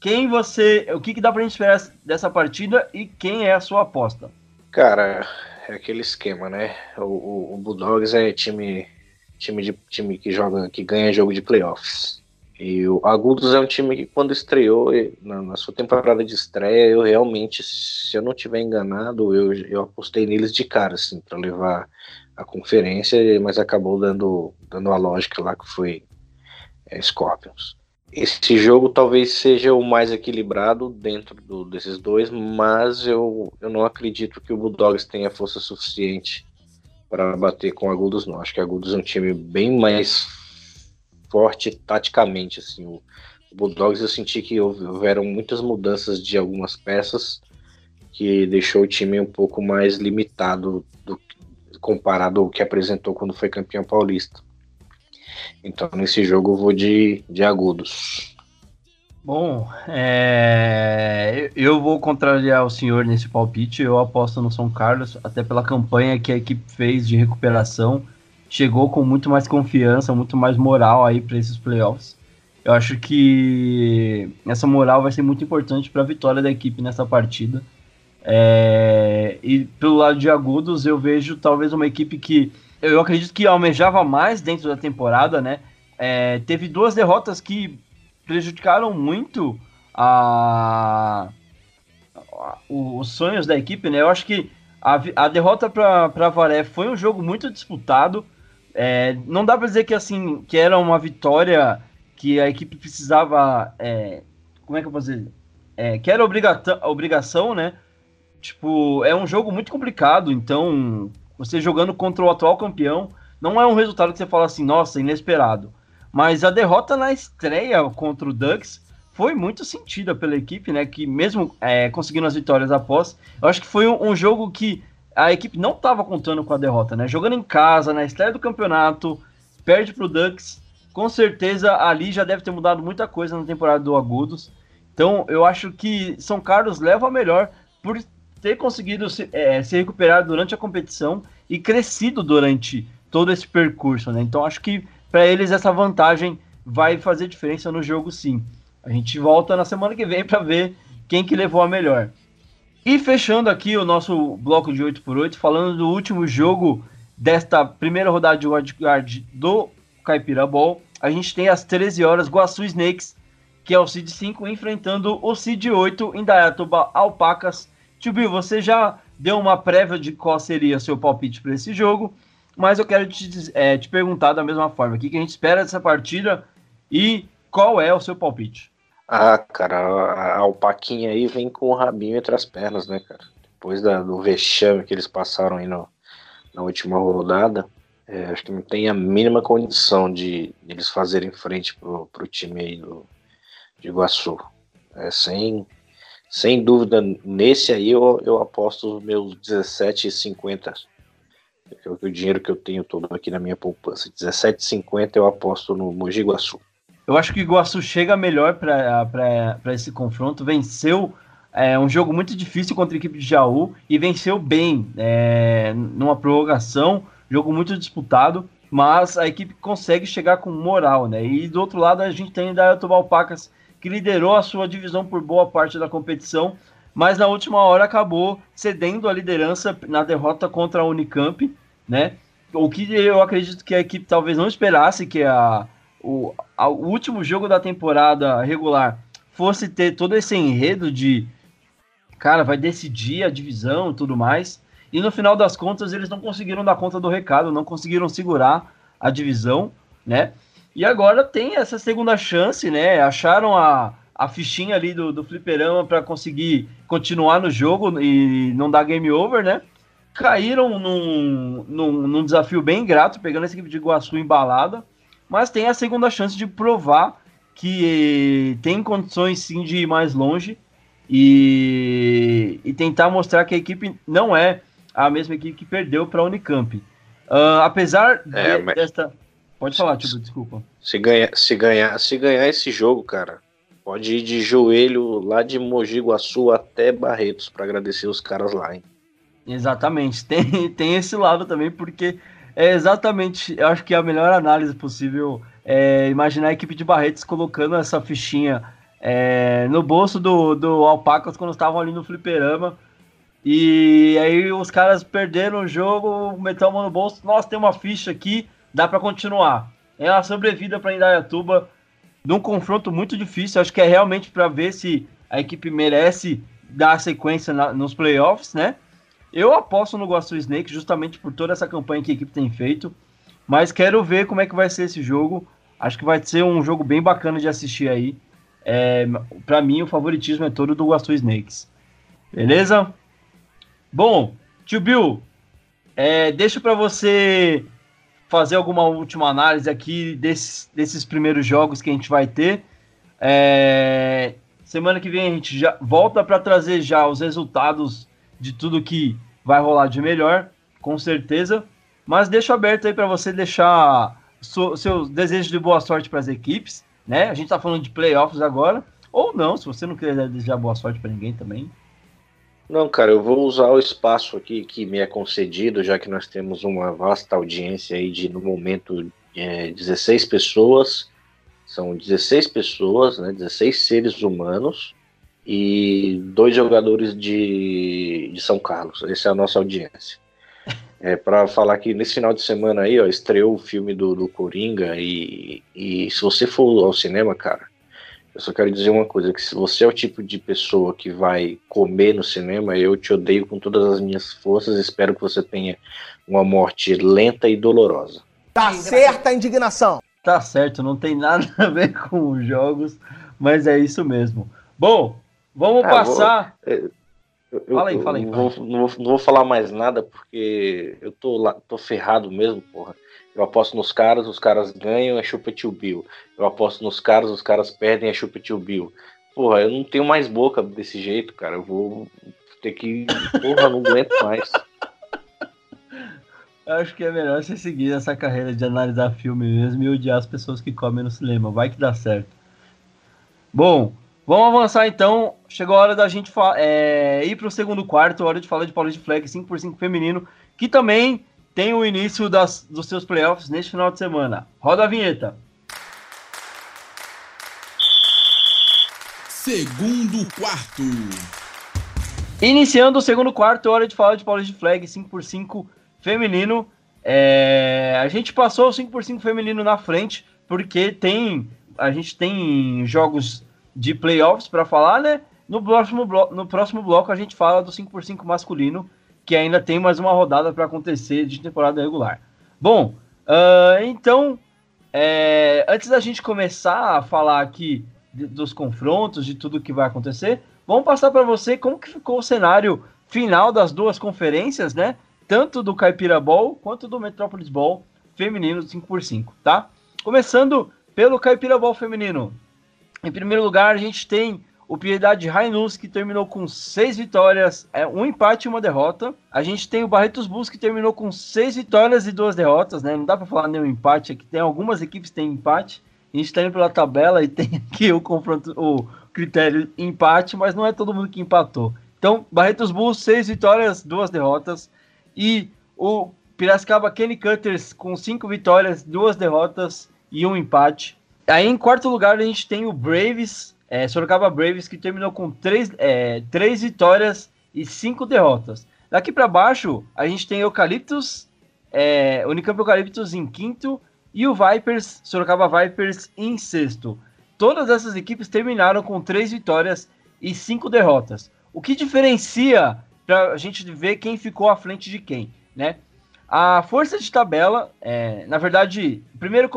quem você. O que, que dá pra gente esperar dessa partida e quem é a sua aposta? Cara, é aquele esquema, né? O, o, o, Bulldogs é time, time, de, time que joga, que ganha jogo de playoffs. E o Agudos é um time que quando estreou, na, na sua temporada de estreia, eu realmente, se eu não tiver enganado, eu, eu apostei neles de cara, assim, para levar a conferência, mas acabou dando, dando a lógica lá que foi é, Scorpions. Esse jogo talvez seja o mais equilibrado dentro do, desses dois, mas eu, eu não acredito que o Bulldogs tenha força suficiente para bater com Agudos, não. Acho que Agudos é um time bem mais forte taticamente. Assim. O, o Bulldogs eu senti que houveram muitas mudanças de algumas peças que deixou o time um pouco mais limitado do, comparado ao que apresentou quando foi campeão paulista. Então nesse jogo eu vou de, de agudos. Bom, é... eu vou contrariar o senhor nesse palpite. Eu aposto no São Carlos, até pela campanha que a equipe fez de recuperação chegou com muito mais confiança, muito mais moral aí para esses playoffs. Eu acho que essa moral vai ser muito importante para a vitória da equipe nessa partida. É, e pelo lado de Agudos, eu vejo talvez uma equipe que eu acredito que almejava mais dentro da temporada, né? É, teve duas derrotas que prejudicaram muito a, a, os sonhos da equipe, né? Eu acho que a, a derrota para Varé foi um jogo muito disputado. É, não dá para dizer que assim que era uma vitória que a equipe precisava. É, como é que eu vou dizer? É, que era obrigação, né? Tipo, é um jogo muito complicado, então você jogando contra o atual campeão não é um resultado que você fala assim, nossa, inesperado. Mas a derrota na estreia contra o Ducks foi muito sentida pela equipe, né? Que mesmo é, conseguindo as vitórias após, eu acho que foi um, um jogo que a equipe não estava contando com a derrota, né? Jogando em casa, na estreia do campeonato, perde para o Ducks, com certeza ali já deve ter mudado muita coisa na temporada do Agudos. Então eu acho que São Carlos leva a melhor por ter conseguido se, é, se recuperar durante a competição e crescido durante todo esse percurso, né? Então acho que para eles essa vantagem vai fazer diferença no jogo sim. A gente volta na semana que vem para ver quem que levou a melhor. E fechando aqui o nosso bloco de 8x8, falando do último jogo desta primeira rodada de wildcard do Caipira Ball, a gente tem às 13 horas Guaçu Snakes, que é o Seed 5, enfrentando o Seed 8 em Dayatuba Alpacas. Tio Bill, você já deu uma prévia de qual seria seu palpite para esse jogo, mas eu quero te, é, te perguntar da mesma forma, o que, a gente espera dessa partida e qual é o seu palpite? Ah, cara, a Alpaquinha aí vem com o rabinho entre as pernas, né, cara? Depois da, do vexame que eles passaram aí no, na última rodada, é, acho que não tem a mínima condição de, de eles fazerem frente pro, pro time aí do, de Iguaçu. É, sem, sem dúvida, nesse aí eu, eu aposto os meus 17,50. Que é o dinheiro que eu tenho todo aqui na minha poupança. 17,50 eu aposto no Mogi Guaçu. Eu acho que o Iguaçu chega melhor para esse confronto. Venceu é, um jogo muito difícil contra a equipe de Jaú e venceu bem é, numa prorrogação. Jogo muito disputado, mas a equipe consegue chegar com moral, né? E do outro lado a gente tem o Dayatuba Alpacas, que liderou a sua divisão por boa parte da competição, mas na última hora acabou cedendo a liderança na derrota contra a Unicamp, né? O que eu acredito que a equipe talvez não esperasse que a o, a, o último jogo da temporada regular fosse ter todo esse enredo de cara, vai decidir a divisão e tudo mais. E no final das contas, eles não conseguiram dar conta do recado, não conseguiram segurar a divisão, né? E agora tem essa segunda chance, né? Acharam a, a fichinha ali do, do fliperama para conseguir continuar no jogo e não dar game over, né? Caíram num, num, num desafio bem ingrato, pegando essa equipe de Iguaçu embalada mas tem a segunda chance de provar que tem condições sim de ir mais longe e, e tentar mostrar que a equipe não é a mesma equipe que perdeu para a Unicamp. Uh, apesar é, de, desta. Pode falar, tipo, desculpa. Se ganhar, se, ganhar, se ganhar esse jogo, cara, pode ir de joelho lá de Mogi Guaçu até Barretos para agradecer os caras lá, hein? Exatamente, tem, tem esse lado também, porque é exatamente, eu acho que a melhor análise possível é imaginar a equipe de Barretos colocando essa fichinha é, no bolso do, do Alpacas quando estavam ali no fliperama. E aí os caras perderam o jogo, meteu a mão no bolso. Nossa, tem uma ficha aqui, dá para continuar. É uma sobrevida para Indaiatuba num confronto muito difícil. Acho que é realmente para ver se a equipe merece dar sequência na, nos playoffs, né? Eu aposto no Guaçu Snake justamente por toda essa campanha que a equipe tem feito, mas quero ver como é que vai ser esse jogo. Acho que vai ser um jogo bem bacana de assistir aí. É, para mim, o favoritismo é todo do Guaçu Snakes. Beleza? Bom, tio Bill, é, deixa para você fazer alguma última análise aqui desses, desses primeiros jogos que a gente vai ter. É, semana que vem a gente já volta para trazer já os resultados de tudo que vai rolar de melhor, com certeza. Mas deixo aberto aí para você deixar seus desejos de boa sorte para as equipes, né? A gente está falando de playoffs agora, ou não, se você não quiser desejar boa sorte para ninguém também. Não, cara, eu vou usar o espaço aqui que me é concedido, já que nós temos uma vasta audiência aí de, no momento, é, 16 pessoas. São 16 pessoas, né, 16 seres humanos e dois jogadores de, de São Carlos. Essa é a nossa audiência. É, para falar que nesse final de semana aí, ó, estreou o filme do, do Coringa e, e se você for ao cinema, cara, eu só quero dizer uma coisa, que se você é o tipo de pessoa que vai comer no cinema, eu te odeio com todas as minhas forças, espero que você tenha uma morte lenta e dolorosa. Tá certa a indignação. Tá certo, não tem nada a ver com os jogos, mas é isso mesmo. Bom, vamos ah, passar. Vou, é, eu, fala aí, fala aí. Não vou, não, vou, não vou falar mais nada porque eu tô, lá, tô ferrado mesmo, porra. Eu aposto nos caras, os caras ganham, é chupa tio Bill. Eu aposto nos caras, os caras perdem, é chupa tio Bill. Porra, eu não tenho mais boca desse jeito, cara. Eu vou ter que. Porra, não aguento mais. Acho que é melhor você seguir essa carreira de analisar filme mesmo e odiar as pessoas que comem no cinema. Vai que dá certo. Bom, Vamos avançar então. Chegou a hora da gente é, ir para o segundo quarto, hora de falar de Paulista Flag 5x5 feminino, que também tem o início das, dos seus playoffs neste final de semana. Roda a vinheta. Segundo quarto. Iniciando o segundo quarto, hora de falar de Paulista Flag 5x5 feminino. É, a gente passou o 5x5 feminino na frente, porque tem a gente tem jogos de playoffs para falar, né? No próximo, bloco, no próximo bloco a gente fala do 5x5 masculino, que ainda tem mais uma rodada para acontecer de temporada regular. Bom, uh, então, é, antes da gente começar a falar aqui de, dos confrontos, de tudo que vai acontecer, vamos passar para você como que ficou o cenário final das duas conferências, né? Tanto do Caipira Ball quanto do Metrópolis Ball feminino 5x5, tá? Começando pelo Caipira Ball feminino. Em primeiro lugar, a gente tem o Piedade Rainus, que terminou com seis vitórias, é, um empate e uma derrota. A gente tem o Barretos Bulls, que terminou com seis vitórias e duas derrotas, né? Não dá para falar nenhum empate aqui. Tem algumas equipes que têm empate. A gente está indo pela tabela e tem aqui o confronto, o critério empate, mas não é todo mundo que empatou. Então, Barretos Bulls, seis vitórias, duas derrotas. E o Piracicaba Kenny Cutters com cinco vitórias, duas derrotas e um empate. Aí em quarto lugar a gente tem o Braves, é, Sorocaba Braves, que terminou com três, é, três vitórias e cinco derrotas. Daqui para baixo a gente tem Eucaliptus, é, Unicamp Eucaliptus em quinto e o Vipers, Sorocaba Vipers em sexto. Todas essas equipes terminaram com três vitórias e cinco derrotas. O que diferencia para a gente ver quem ficou à frente de quem, né? A força de tabela, é, na verdade, o primeiro,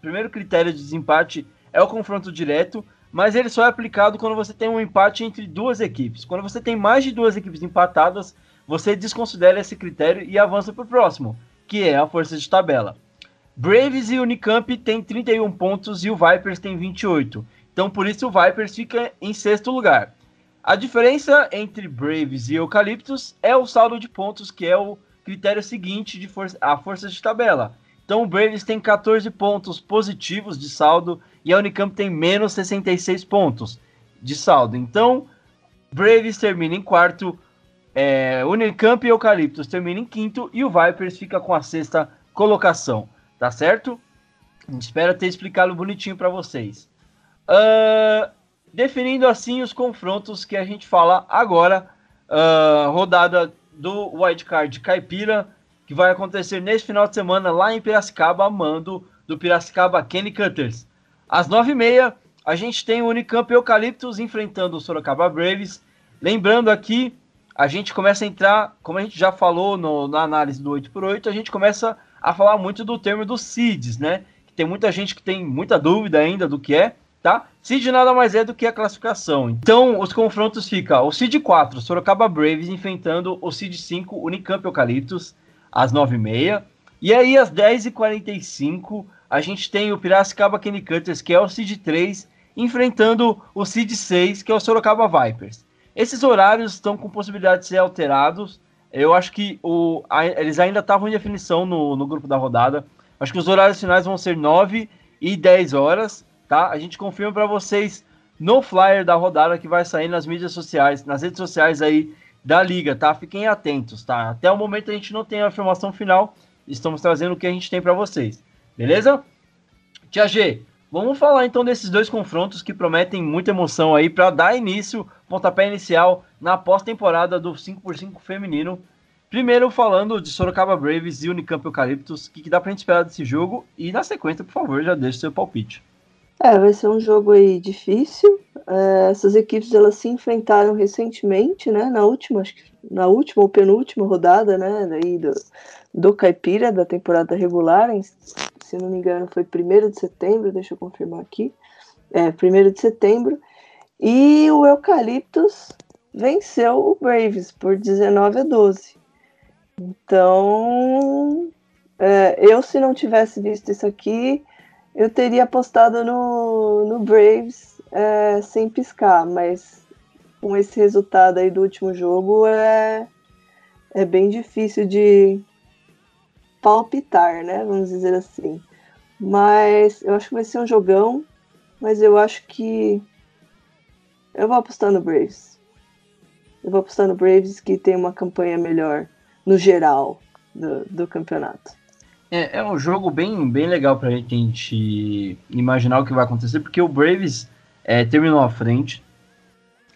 primeiro critério de desempate é o confronto direto, mas ele só é aplicado quando você tem um empate entre duas equipes. Quando você tem mais de duas equipes empatadas, você desconsidera esse critério e avança para o próximo, que é a força de tabela. Braves e Unicamp têm 31 pontos e o Vipers tem 28. Então, por isso, o Vipers fica em sexto lugar. A diferença entre Braves e Eucaliptus é o saldo de pontos, que é o critério seguinte de força, a força de tabela. Então o Braves tem 14 pontos positivos de saldo e a Unicamp tem menos 66 pontos de saldo. Então, Braves termina em quarto, é, Unicamp e Eucaliptus termina em quinto e o Vipers fica com a sexta colocação, tá certo? Espero ter explicado bonitinho para vocês. Uh, definindo assim os confrontos que a gente fala agora, uh, rodada do Wildcard Caipira, que vai acontecer neste final de semana lá em Piracicaba, a mando do Piracicaba Kenny Cutters. Às nove e meia, a gente tem o Unicamp Eucaliptus enfrentando o Sorocaba Braves. Lembrando aqui, a gente começa a entrar, como a gente já falou no, na análise do 8x8, a gente começa a falar muito do termo dos seeds, né? Que tem muita gente que tem muita dúvida ainda do que é tá? Seed nada mais é do que a classificação. Então, os confrontos ficam o Seed 4, Sorocaba Braves, enfrentando o Seed 5, Unicamp Eucaliptus, às 9h30. E aí, às 10h45, a gente tem o Piracicaba Kenny Cutters, que é o Seed 3, enfrentando o Seed 6, que é o Sorocaba Vipers. Esses horários estão com possibilidade de ser alterados. Eu acho que o, a, eles ainda estavam em definição no, no grupo da rodada. Acho que os horários finais vão ser 9 e 10 horas tá? A gente confirma para vocês no flyer da rodada que vai sair nas mídias sociais, nas redes sociais aí da liga, tá? Fiquem atentos, tá? Até o momento a gente não tem a afirmação final, estamos trazendo o que a gente tem para vocês, beleza? Tia G, vamos falar então desses dois confrontos que prometem muita emoção aí para dar início, pontapé inicial na pós-temporada do 5x5 feminino. Primeiro falando de Sorocaba Braves e Unicamp Eucaliptus, o que, que dá pra gente esperar desse jogo? E na sequência, por favor, já deixe seu palpite. É, vai ser um jogo aí difícil. É, essas equipes elas se enfrentaram recentemente, né? Na última, acho que na última ou penúltima rodada, né? Daí do, do Caipira da temporada regular, em, se não me engano, foi 1 de setembro, deixa eu confirmar aqui. É, 1 de setembro. E o Eucaliptus venceu o Braves por 19 a 12. Então, é, eu se não tivesse visto isso aqui, eu teria apostado no, no Braves é, sem piscar, mas com esse resultado aí do último jogo é, é bem difícil de palpitar, né? Vamos dizer assim. Mas eu acho que vai ser um jogão, mas eu acho que eu vou apostar no Braves. Eu vou apostar no Braves que tem uma campanha melhor no geral do, do campeonato. É, é, um jogo bem, bem legal para a gente imaginar o que vai acontecer, porque o Braves é, terminou à frente,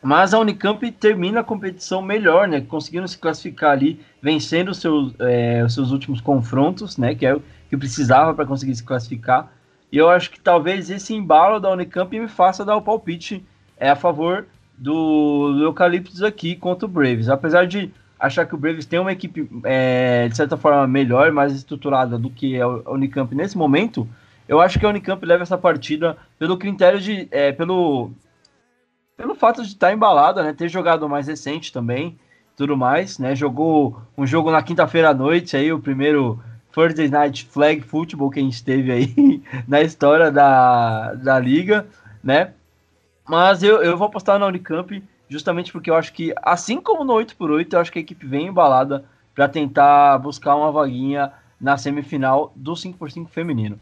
mas a Unicamp termina a competição melhor, né? Conseguindo se classificar ali, vencendo os seus, é, os seus últimos confrontos, né? Que é o que precisava para conseguir se classificar. E eu acho que talvez esse embalo da Unicamp me faça dar o palpite é, a favor do, do Eucaliptus aqui contra o Braves. Apesar de achar que o Braves tem uma equipe, é, de certa forma, melhor, mais estruturada do que a Unicamp nesse momento, eu acho que a Unicamp leva essa partida pelo critério de. É, pelo, pelo fato de estar embalada, né? Ter jogado mais recente também, tudo mais, né? Jogou um jogo na quinta-feira à noite, aí, o primeiro Thursday Night Flag Football que a gente teve aí na história da, da liga, né? Mas eu, eu vou apostar na Unicamp justamente porque eu acho que, assim como no 8x8, eu acho que a equipe vem embalada para tentar buscar uma vaguinha na semifinal do 5x5 feminino,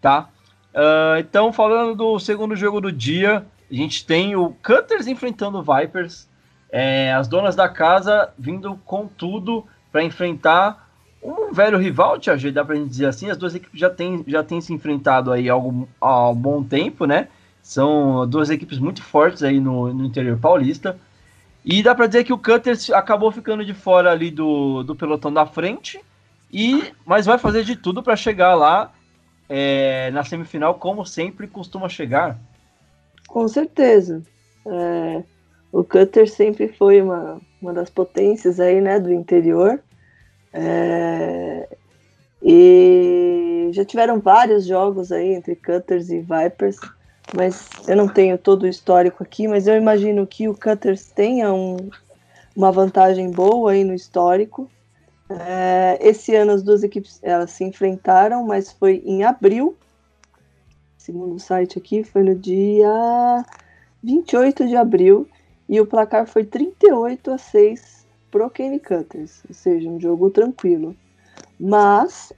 tá? Uh, então, falando do segundo jogo do dia, a gente tem o Cutters enfrentando o Vipers, é, as donas da casa vindo com tudo para enfrentar um velho rival, Tia G, dá pra gente dizer assim, as duas equipes já têm já tem se enfrentado aí há algum, há algum bom tempo, né? São duas equipes muito fortes aí no, no interior paulista. E dá para dizer que o Cutters acabou ficando de fora ali do, do pelotão da frente, e mas vai fazer de tudo para chegar lá é, na semifinal, como sempre costuma chegar. Com certeza. É, o Cutter sempre foi uma, uma das potências aí, né, do interior. É, e já tiveram vários jogos aí entre Cutters e Vipers mas eu não tenho todo o histórico aqui, mas eu imagino que o Cutters tenha um, uma vantagem boa aí no histórico. É, esse ano as duas equipes elas se enfrentaram, mas foi em abril, segundo o site aqui, foi no dia 28 de abril, e o placar foi 38 a 6 pro Kenny Cutters, ou seja, um jogo tranquilo. Mas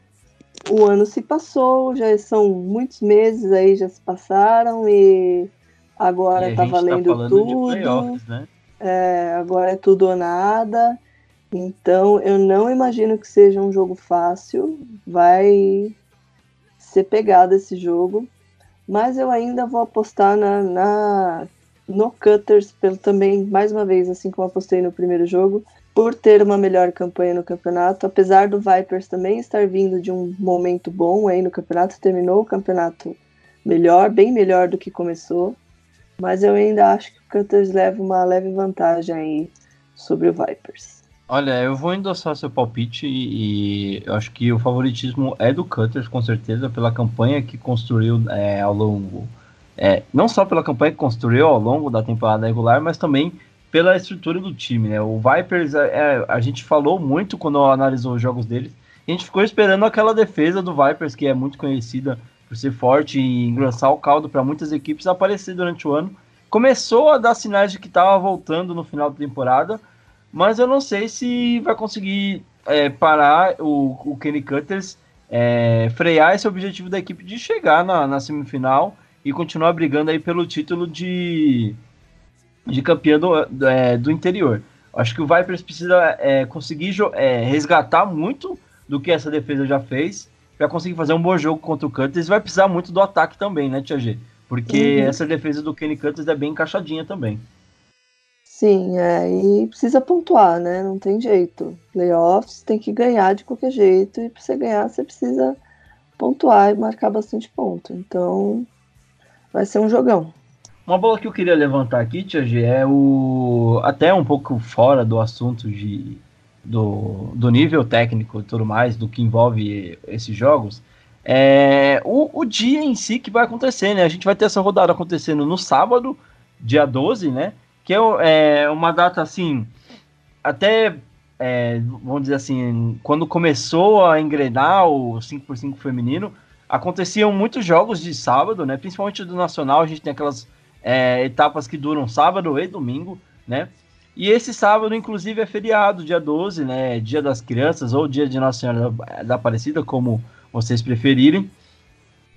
o ano se passou, já são muitos meses aí, já se passaram e agora e tá, tá valendo tá tudo. Né? É, agora é tudo ou nada. Então eu não imagino que seja um jogo fácil. Vai ser pegado esse jogo. Mas eu ainda vou apostar na, na no Cutters, pelo também, mais uma vez, assim como apostei no primeiro jogo, por ter uma melhor campanha no campeonato, apesar do Vipers também estar vindo de um momento bom aí no campeonato, terminou o campeonato melhor, bem melhor do que começou, mas eu ainda acho que o Cutters leva uma leve vantagem aí sobre o Vipers. Olha, eu vou endossar seu palpite e, e eu acho que o favoritismo é do Cutters, com certeza, pela campanha que construiu é, ao longo. É, não só pela campanha que construiu ao longo da temporada regular, mas também pela estrutura do time, né? O Vipers, é, é, a gente falou muito quando analisou os jogos deles. A gente ficou esperando aquela defesa do Vipers, que é muito conhecida por ser forte e engrossar o caldo para muitas equipes, aparecer durante o ano. Começou a dar sinais de que estava voltando no final da temporada, mas eu não sei se vai conseguir é, parar o, o Kenny Cutters, é, frear esse objetivo da equipe de chegar na, na semifinal e continuar brigando aí pelo título de, de campeão do, é, do interior. Acho que o Vipers precisa é, conseguir é, resgatar muito do que essa defesa já fez para conseguir fazer um bom jogo contra o Curtis. Vai precisar muito do ataque também, né, Tia G? Porque uhum. essa defesa do Kenny Curtis é bem encaixadinha também. Sim, é, e precisa pontuar, né? Não tem jeito. Playoffs tem que ganhar de qualquer jeito, e para você ganhar, você precisa pontuar e marcar bastante ponto. Então, vai ser um jogão. Uma bola que eu queria levantar aqui, Tia G, é o. Até um pouco fora do assunto de, do, do nível técnico e tudo mais, do que envolve esses jogos. É o, o dia em si que vai acontecer, né? A gente vai ter essa rodada acontecendo no sábado, dia 12, né? Que é, é uma data assim, até é, vamos dizer assim, quando começou a engrenar o 5x5 feminino, aconteciam muitos jogos de sábado, né? Principalmente do Nacional, a gente tem aquelas é, etapas que duram sábado e domingo, né? E esse sábado, inclusive, é feriado, dia 12, né? Dia das Crianças ou dia de Nossa Senhora da Aparecida, como vocês preferirem.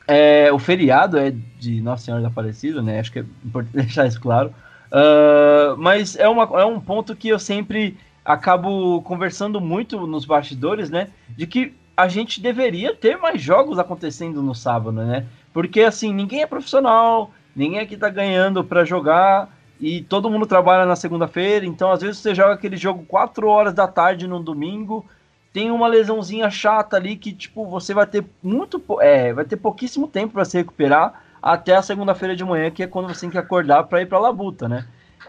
É, o feriado é de Nossa Senhora da Aparecida, né? Acho que é importante deixar isso claro. Uh, mas é, uma, é um ponto que eu sempre acabo conversando muito nos bastidores, né? De que a gente deveria ter mais jogos acontecendo no sábado, né? Porque assim, ninguém é profissional, ninguém aqui tá ganhando para jogar e todo mundo trabalha na segunda-feira, então às vezes você joga aquele jogo 4 horas da tarde no domingo, tem uma lesãozinha chata ali que tipo você vai ter muito é, vai ter pouquíssimo tempo para se recuperar até a segunda-feira de manhã, que é quando você tem que acordar para ir para labuta, né?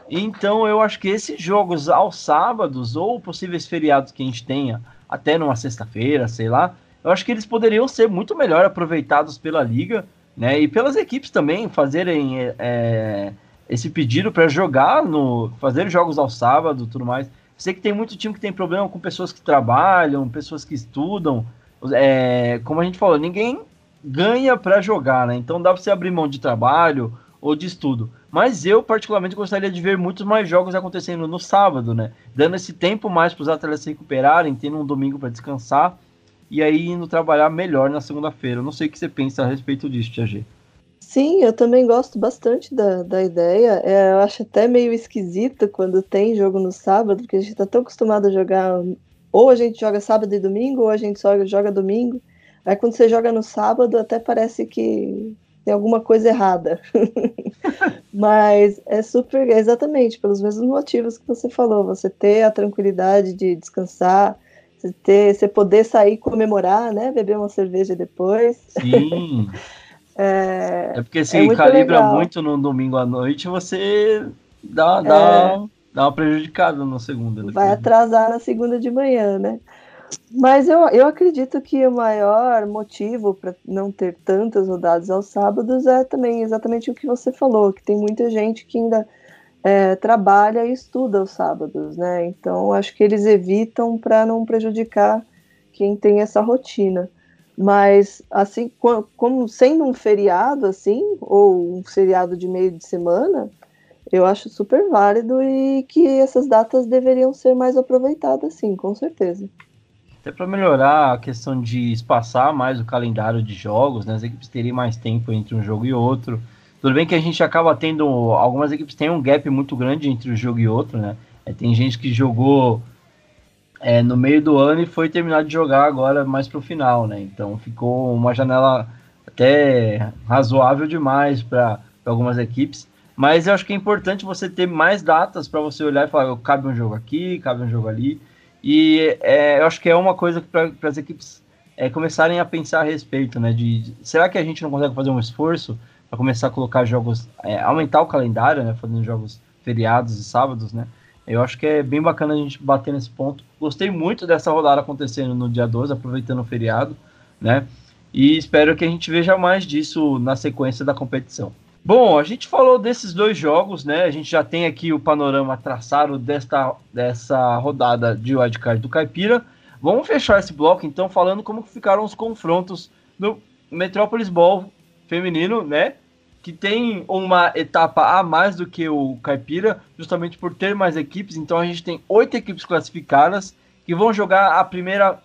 Então eu acho que esses jogos aos sábados ou possíveis feriados que a gente tenha, até numa sexta-feira, sei lá, eu acho que eles poderiam ser muito melhor aproveitados pela liga né? E pelas equipes também fazerem é, esse pedido para jogar no. fazer jogos ao sábado tudo mais. Sei que tem muito time que tem problema com pessoas que trabalham, pessoas que estudam. É, como a gente falou, ninguém ganha para jogar, né? Então dá para você abrir mão de trabalho ou de estudo. Mas eu, particularmente, gostaria de ver muitos mais jogos acontecendo no sábado, né? Dando esse tempo mais para os atletas se recuperarem, tendo um domingo para descansar e aí indo trabalhar melhor na segunda-feira. Não sei o que você pensa a respeito disso, Tia G. Sim, eu também gosto bastante da, da ideia. É, eu acho até meio esquisito quando tem jogo no sábado, porque a gente está tão acostumado a jogar. Ou a gente joga sábado e domingo, ou a gente só joga domingo. Aí quando você joga no sábado, até parece que tem alguma coisa errada. Mas é super, exatamente, pelos mesmos motivos que você falou. Você ter a tranquilidade de descansar, ter, você poder sair comemorar, né? Beber uma cerveja depois. Sim. é, é, porque se é muito calibra legal. muito no domingo à noite, você dá, dá, é, dá uma prejudicada no segunda. Depois. Vai atrasar na segunda de manhã, né? Mas eu, eu acredito que o maior motivo para não ter tantas rodadas aos sábados é também exatamente o que você falou, que tem muita gente que ainda é, trabalha e estuda aos sábados, né? Então acho que eles evitam para não prejudicar quem tem essa rotina. Mas assim, como sendo um feriado assim, ou um feriado de meio de semana, eu acho super válido e que essas datas deveriam ser mais aproveitadas, sim, com certeza. Até para melhorar a questão de espaçar mais o calendário de jogos, né? As equipes teriam mais tempo entre um jogo e outro. Tudo bem que a gente acaba tendo. Algumas equipes têm um gap muito grande entre um jogo e outro, né? É, tem gente que jogou é, no meio do ano e foi terminar de jogar agora mais pro final, né? Então ficou uma janela até razoável demais para algumas equipes. Mas eu acho que é importante você ter mais datas para você olhar e falar: cabe um jogo aqui, cabe um jogo ali. E é, eu acho que é uma coisa para as equipes é, começarem a pensar a respeito, né? De, será que a gente não consegue fazer um esforço para começar a colocar jogos, é, aumentar o calendário, né, fazendo jogos feriados e sábados, né? Eu acho que é bem bacana a gente bater nesse ponto. Gostei muito dessa rodada acontecendo no dia 12, aproveitando o feriado, né? E espero que a gente veja mais disso na sequência da competição. Bom, a gente falou desses dois jogos, né? A gente já tem aqui o panorama traçado desta, dessa rodada de wildcard do Caipira. Vamos fechar esse bloco, então, falando como ficaram os confrontos no Metropolis Ball feminino, né? Que tem uma etapa a mais do que o Caipira, justamente por ter mais equipes. Então a gente tem oito equipes classificadas que vão jogar a primeira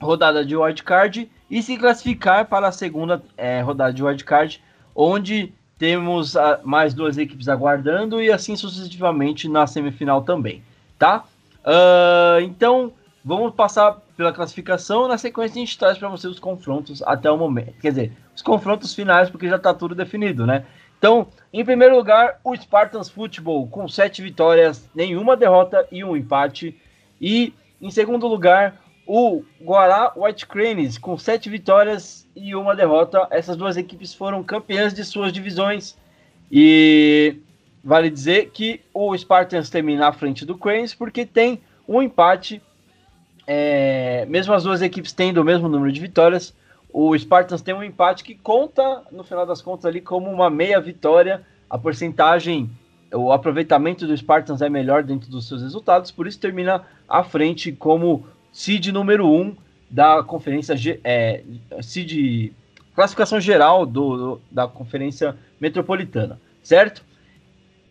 rodada de wildcard e se classificar para a segunda é, rodada de wildcard, onde temos a, mais duas equipes aguardando e assim sucessivamente na semifinal também. tá? Uh, então, vamos passar pela classificação. Na sequência, a gente traz para você os confrontos até o momento. Quer dizer, os confrontos finais, porque já está tudo definido, né? Então, em primeiro lugar, o Spartans Football, com sete vitórias, nenhuma derrota e um empate. E, em segundo lugar, o Guará White Cranes, com sete vitórias e uma derrota. Essas duas equipes foram campeãs de suas divisões. E vale dizer que o Spartans termina à frente do Cranes, porque tem um empate. É, mesmo as duas equipes tendo o mesmo número de vitórias, o Spartans tem um empate que conta, no final das contas, ali como uma meia vitória. A porcentagem, o aproveitamento do Spartans é melhor dentro dos seus resultados, por isso termina à frente como seed número 1 um da conferência, é, seed, classificação geral do, do, da conferência metropolitana, certo?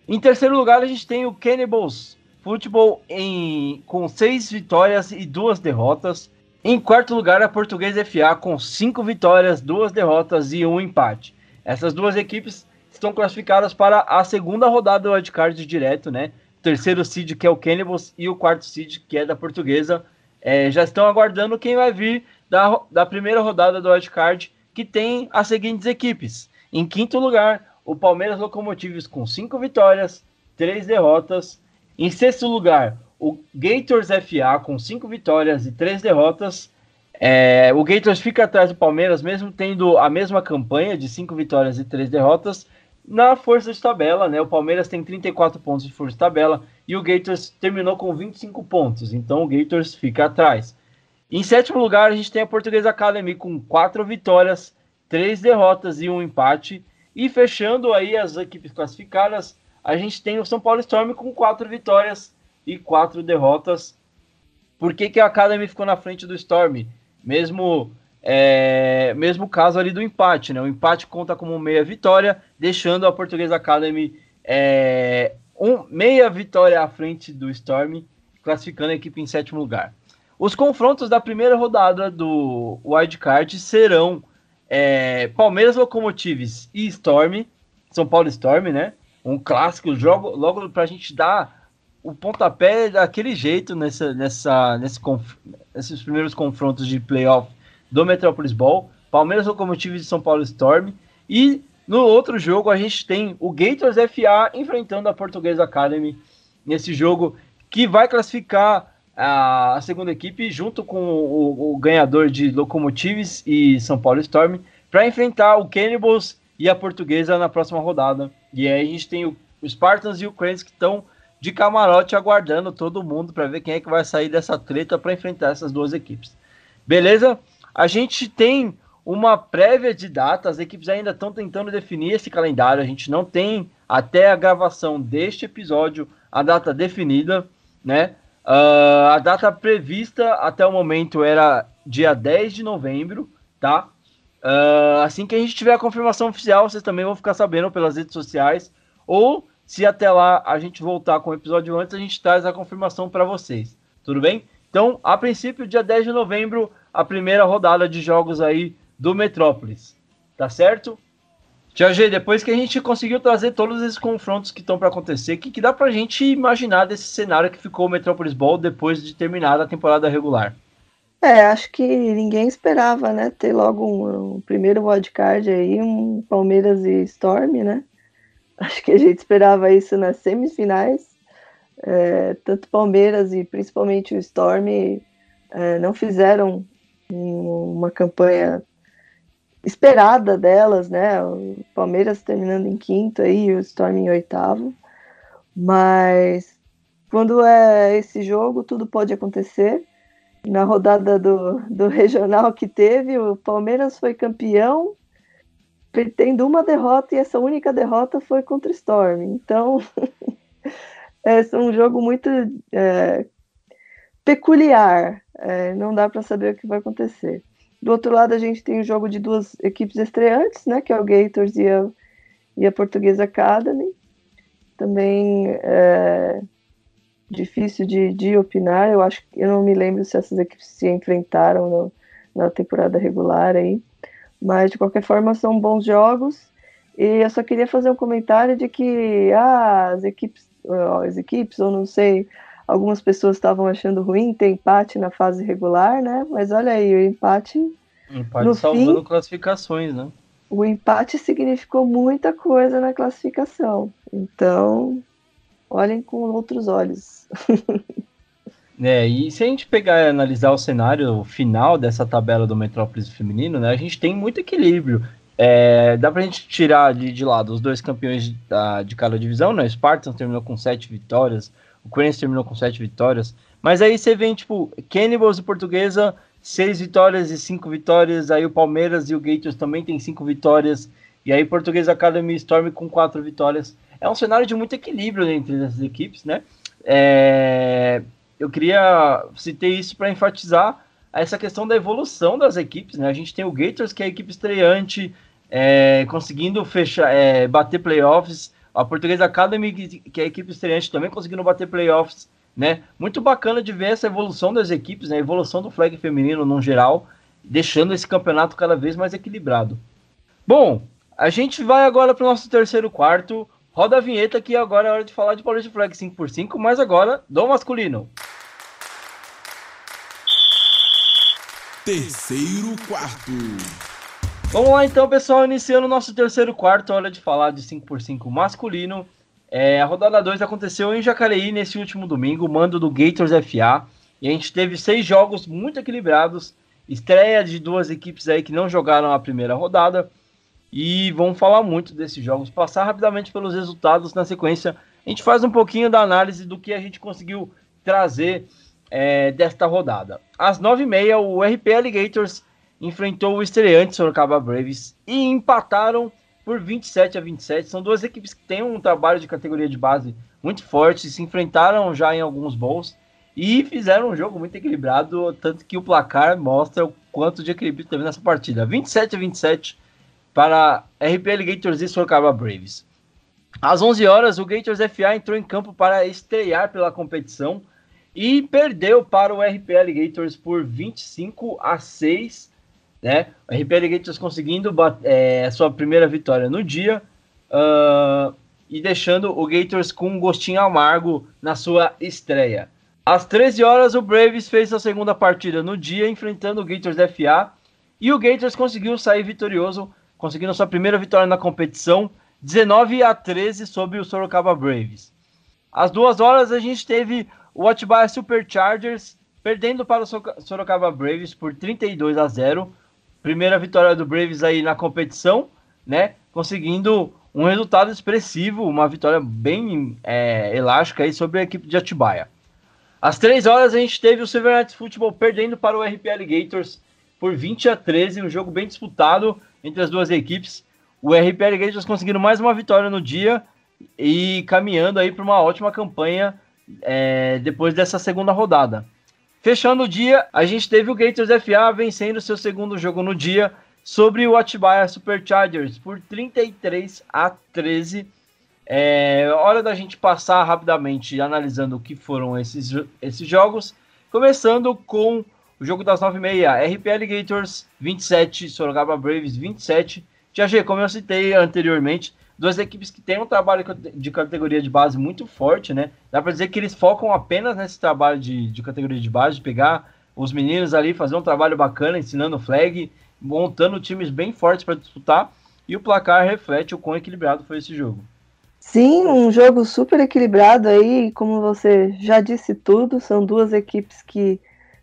Em terceiro lugar, a gente tem o Cannibals Futebol em, com seis vitórias e duas derrotas. Em quarto lugar, a Portuguesa FA com cinco vitórias, duas derrotas e um empate. Essas duas equipes estão classificadas para a segunda rodada do wildcard direto, né? O terceiro seed que é o Cannibals e o quarto seed que é da Portuguesa. É, já estão aguardando quem vai vir da, da primeira rodada do wildcard, que tem as seguintes equipes. Em quinto lugar, o Palmeiras Locomotives com cinco vitórias, três derrotas. Em sexto lugar, o Gators FA com cinco vitórias e três derrotas. É, o Gators fica atrás do Palmeiras, mesmo tendo a mesma campanha de cinco vitórias e três derrotas. Na força de tabela, né? O Palmeiras tem 34 pontos de força de tabela e o Gators terminou com 25 pontos. Então o Gators fica atrás. Em sétimo lugar, a gente tem a Portuguesa Academy com quatro vitórias, três derrotas e um empate. E fechando aí as equipes classificadas, a gente tem o São Paulo Storm com quatro vitórias e quatro derrotas. Por que, que a Academy ficou na frente do Storm? Mesmo é, mesmo caso ali do empate, né? O empate conta como meia vitória, deixando a Portuguesa Academy é, um, meia vitória à frente do Storm, classificando a equipe em sétimo lugar. Os confrontos da primeira rodada do Wildcard serão é, Palmeiras Locomotives e Storm, São Paulo Storm, né? Um clássico, jogo logo para a gente dar o pontapé daquele jeito nessa, nessa, nesse conf, nesses primeiros confrontos de playoff do Metropolis Ball, Palmeiras Locomotive de São Paulo Storm, e no outro jogo a gente tem o Gators FA enfrentando a Portuguesa Academy nesse jogo que vai classificar a, a segunda equipe junto com o, o, ganhador de Locomotives e São Paulo Storm para enfrentar o Cannibals e a Portuguesa na próxima rodada. E aí a gente tem o, o Spartans e o Cranes que estão de camarote aguardando todo mundo para ver quem é que vai sair dessa treta para enfrentar essas duas equipes. Beleza? A gente tem uma prévia de data, as equipes ainda estão tentando definir esse calendário, a gente não tem até a gravação deste episódio a data definida, né? Uh, a data prevista até o momento era dia 10 de novembro, tá? Uh, assim que a gente tiver a confirmação oficial, vocês também vão ficar sabendo pelas redes sociais ou se até lá a gente voltar com o episódio antes, a gente traz a confirmação para vocês. Tudo bem? Então, a princípio, dia 10 de novembro, a primeira rodada de jogos aí do Metrópolis. Tá certo? Tia G, depois que a gente conseguiu trazer todos esses confrontos que estão para acontecer, o que, que dá para a gente imaginar desse cenário que ficou o Metrópolis Ball depois de terminar a temporada regular? É, acho que ninguém esperava, né? Ter logo um, um primeiro wildcard aí, um Palmeiras e Storm, né? Acho que a gente esperava isso nas semifinais. É, tanto Palmeiras e principalmente o Storm é, não fizeram uma campanha esperada delas, né? O Palmeiras terminando em quinto aí, o Storm em oitavo. Mas quando é esse jogo, tudo pode acontecer. Na rodada do, do regional que teve, o Palmeiras foi campeão tendo uma derrota e essa única derrota foi contra o Storm. Então, é um jogo muito é, peculiar. É, não dá para saber o que vai acontecer. Do outro lado, a gente tem o jogo de duas equipes estreantes, né, que é o Gators e a, e a Portuguesa Academy. Também é difícil de, de opinar. Eu acho eu não me lembro se essas equipes se enfrentaram no, na temporada regular aí. Mas de qualquer forma são bons jogos. E eu só queria fazer um comentário de que ah, as equipes, as equipes, ou não sei, algumas pessoas estavam achando ruim ter empate na fase regular, né? Mas olha aí, o empate. Empate no salvando fim, classificações, né? O empate significou muita coisa na classificação. Então, olhem com outros olhos. É, e se a gente pegar e analisar o cenário final dessa tabela do Metrópolis feminino, né, a gente tem muito equilíbrio. É, dá pra gente tirar de, de lado os dois campeões da, de cada divisão, né? O Spartans terminou com sete vitórias, o Corinthians terminou com sete vitórias. Mas aí você vê, tipo, Cannibals e Portuguesa, seis vitórias e cinco vitórias. Aí o Palmeiras e o Gators também tem cinco vitórias. E aí Portuguesa Academy Storm com quatro vitórias. É um cenário de muito equilíbrio entre as equipes, né? É, eu queria citar isso para enfatizar essa questão da evolução das equipes, né? A gente tem o Gators, que é a equipe estreante, é, conseguindo fechar, é, bater playoffs. A Portuguesa Academy, que é a equipe estreante, também conseguindo bater playoffs, né? Muito bacana de ver essa evolução das equipes, né? A evolução do flag feminino no geral, deixando esse campeonato cada vez mais equilibrado. Bom, a gente vai agora para o nosso terceiro quarto. Roda a vinheta que agora é hora de falar de Paulista Flag 5x5, mas agora do masculino. Terceiro quarto. Vamos lá então, pessoal, iniciando o nosso terceiro quarto, hora de falar de 5x5 masculino. É, a rodada 2 aconteceu em Jacareí nesse último domingo, mando do Gators FA. E a gente teve seis jogos muito equilibrados, estreia de duas equipes aí que não jogaram a primeira rodada. E vamos falar muito desses jogos, passar rapidamente pelos resultados na sequência. A gente faz um pouquinho da análise do que a gente conseguiu trazer é, desta rodada. Às 9h30, o RP Alligators enfrentou o estreante Sorocaba Braves e empataram por 27 a 27. São duas equipes que têm um trabalho de categoria de base muito forte, se enfrentaram já em alguns bowls e fizeram um jogo muito equilibrado, tanto que o placar mostra o quanto de equilíbrio teve nessa partida. 27 a 27 para RP Alligators e Sorocaba Braves. Às 11 horas, o Gators FA entrou em campo para estrear pela competição e perdeu para o RP Alligators por 25 a 6, né? O RP Alligators conseguindo é, sua primeira vitória no dia uh, e deixando o Gators com um gostinho amargo na sua estreia. Às 13 horas, o Braves fez a segunda partida no dia, enfrentando o Gators FA, e o Gators conseguiu sair vitorioso, conseguindo sua primeira vitória na competição, 19 a 13 sobre o Sorocaba Braves. Às duas horas, a gente teve o Atibaia Superchargers perdendo para o Sorocaba Braves por 32 a 0. Primeira vitória do Braves aí na competição, né? Conseguindo um resultado expressivo, uma vitória bem é, elástica aí sobre a equipe de Atibaia. Às 3 horas a gente teve o Silver Knights Football perdendo para o RP Alligators por 20 a 13, um jogo bem disputado entre as duas equipes. O RP Alligators conseguindo mais uma vitória no dia e caminhando aí para uma ótima campanha é, depois dessa segunda rodada. Fechando o dia, a gente teve o Gators FA vencendo seu segundo jogo no dia sobre o Atibaia Superchargers por 33 a 13. É hora da gente passar rapidamente analisando o que foram esses, esses jogos, começando com o jogo das 9h30, RP Alligators 27, Sorocaba Braves 27. G, como eu citei anteriormente, duas equipes que têm um trabalho de categoria de base muito forte, né? Dá para dizer que eles focam apenas nesse trabalho de, de categoria de base, de pegar os meninos ali, fazer um trabalho bacana, ensinando flag, montando times bem fortes para disputar, e o placar reflete o quão equilibrado foi esse jogo. Sim, um jogo super equilibrado aí, como você já disse tudo, são duas equipes que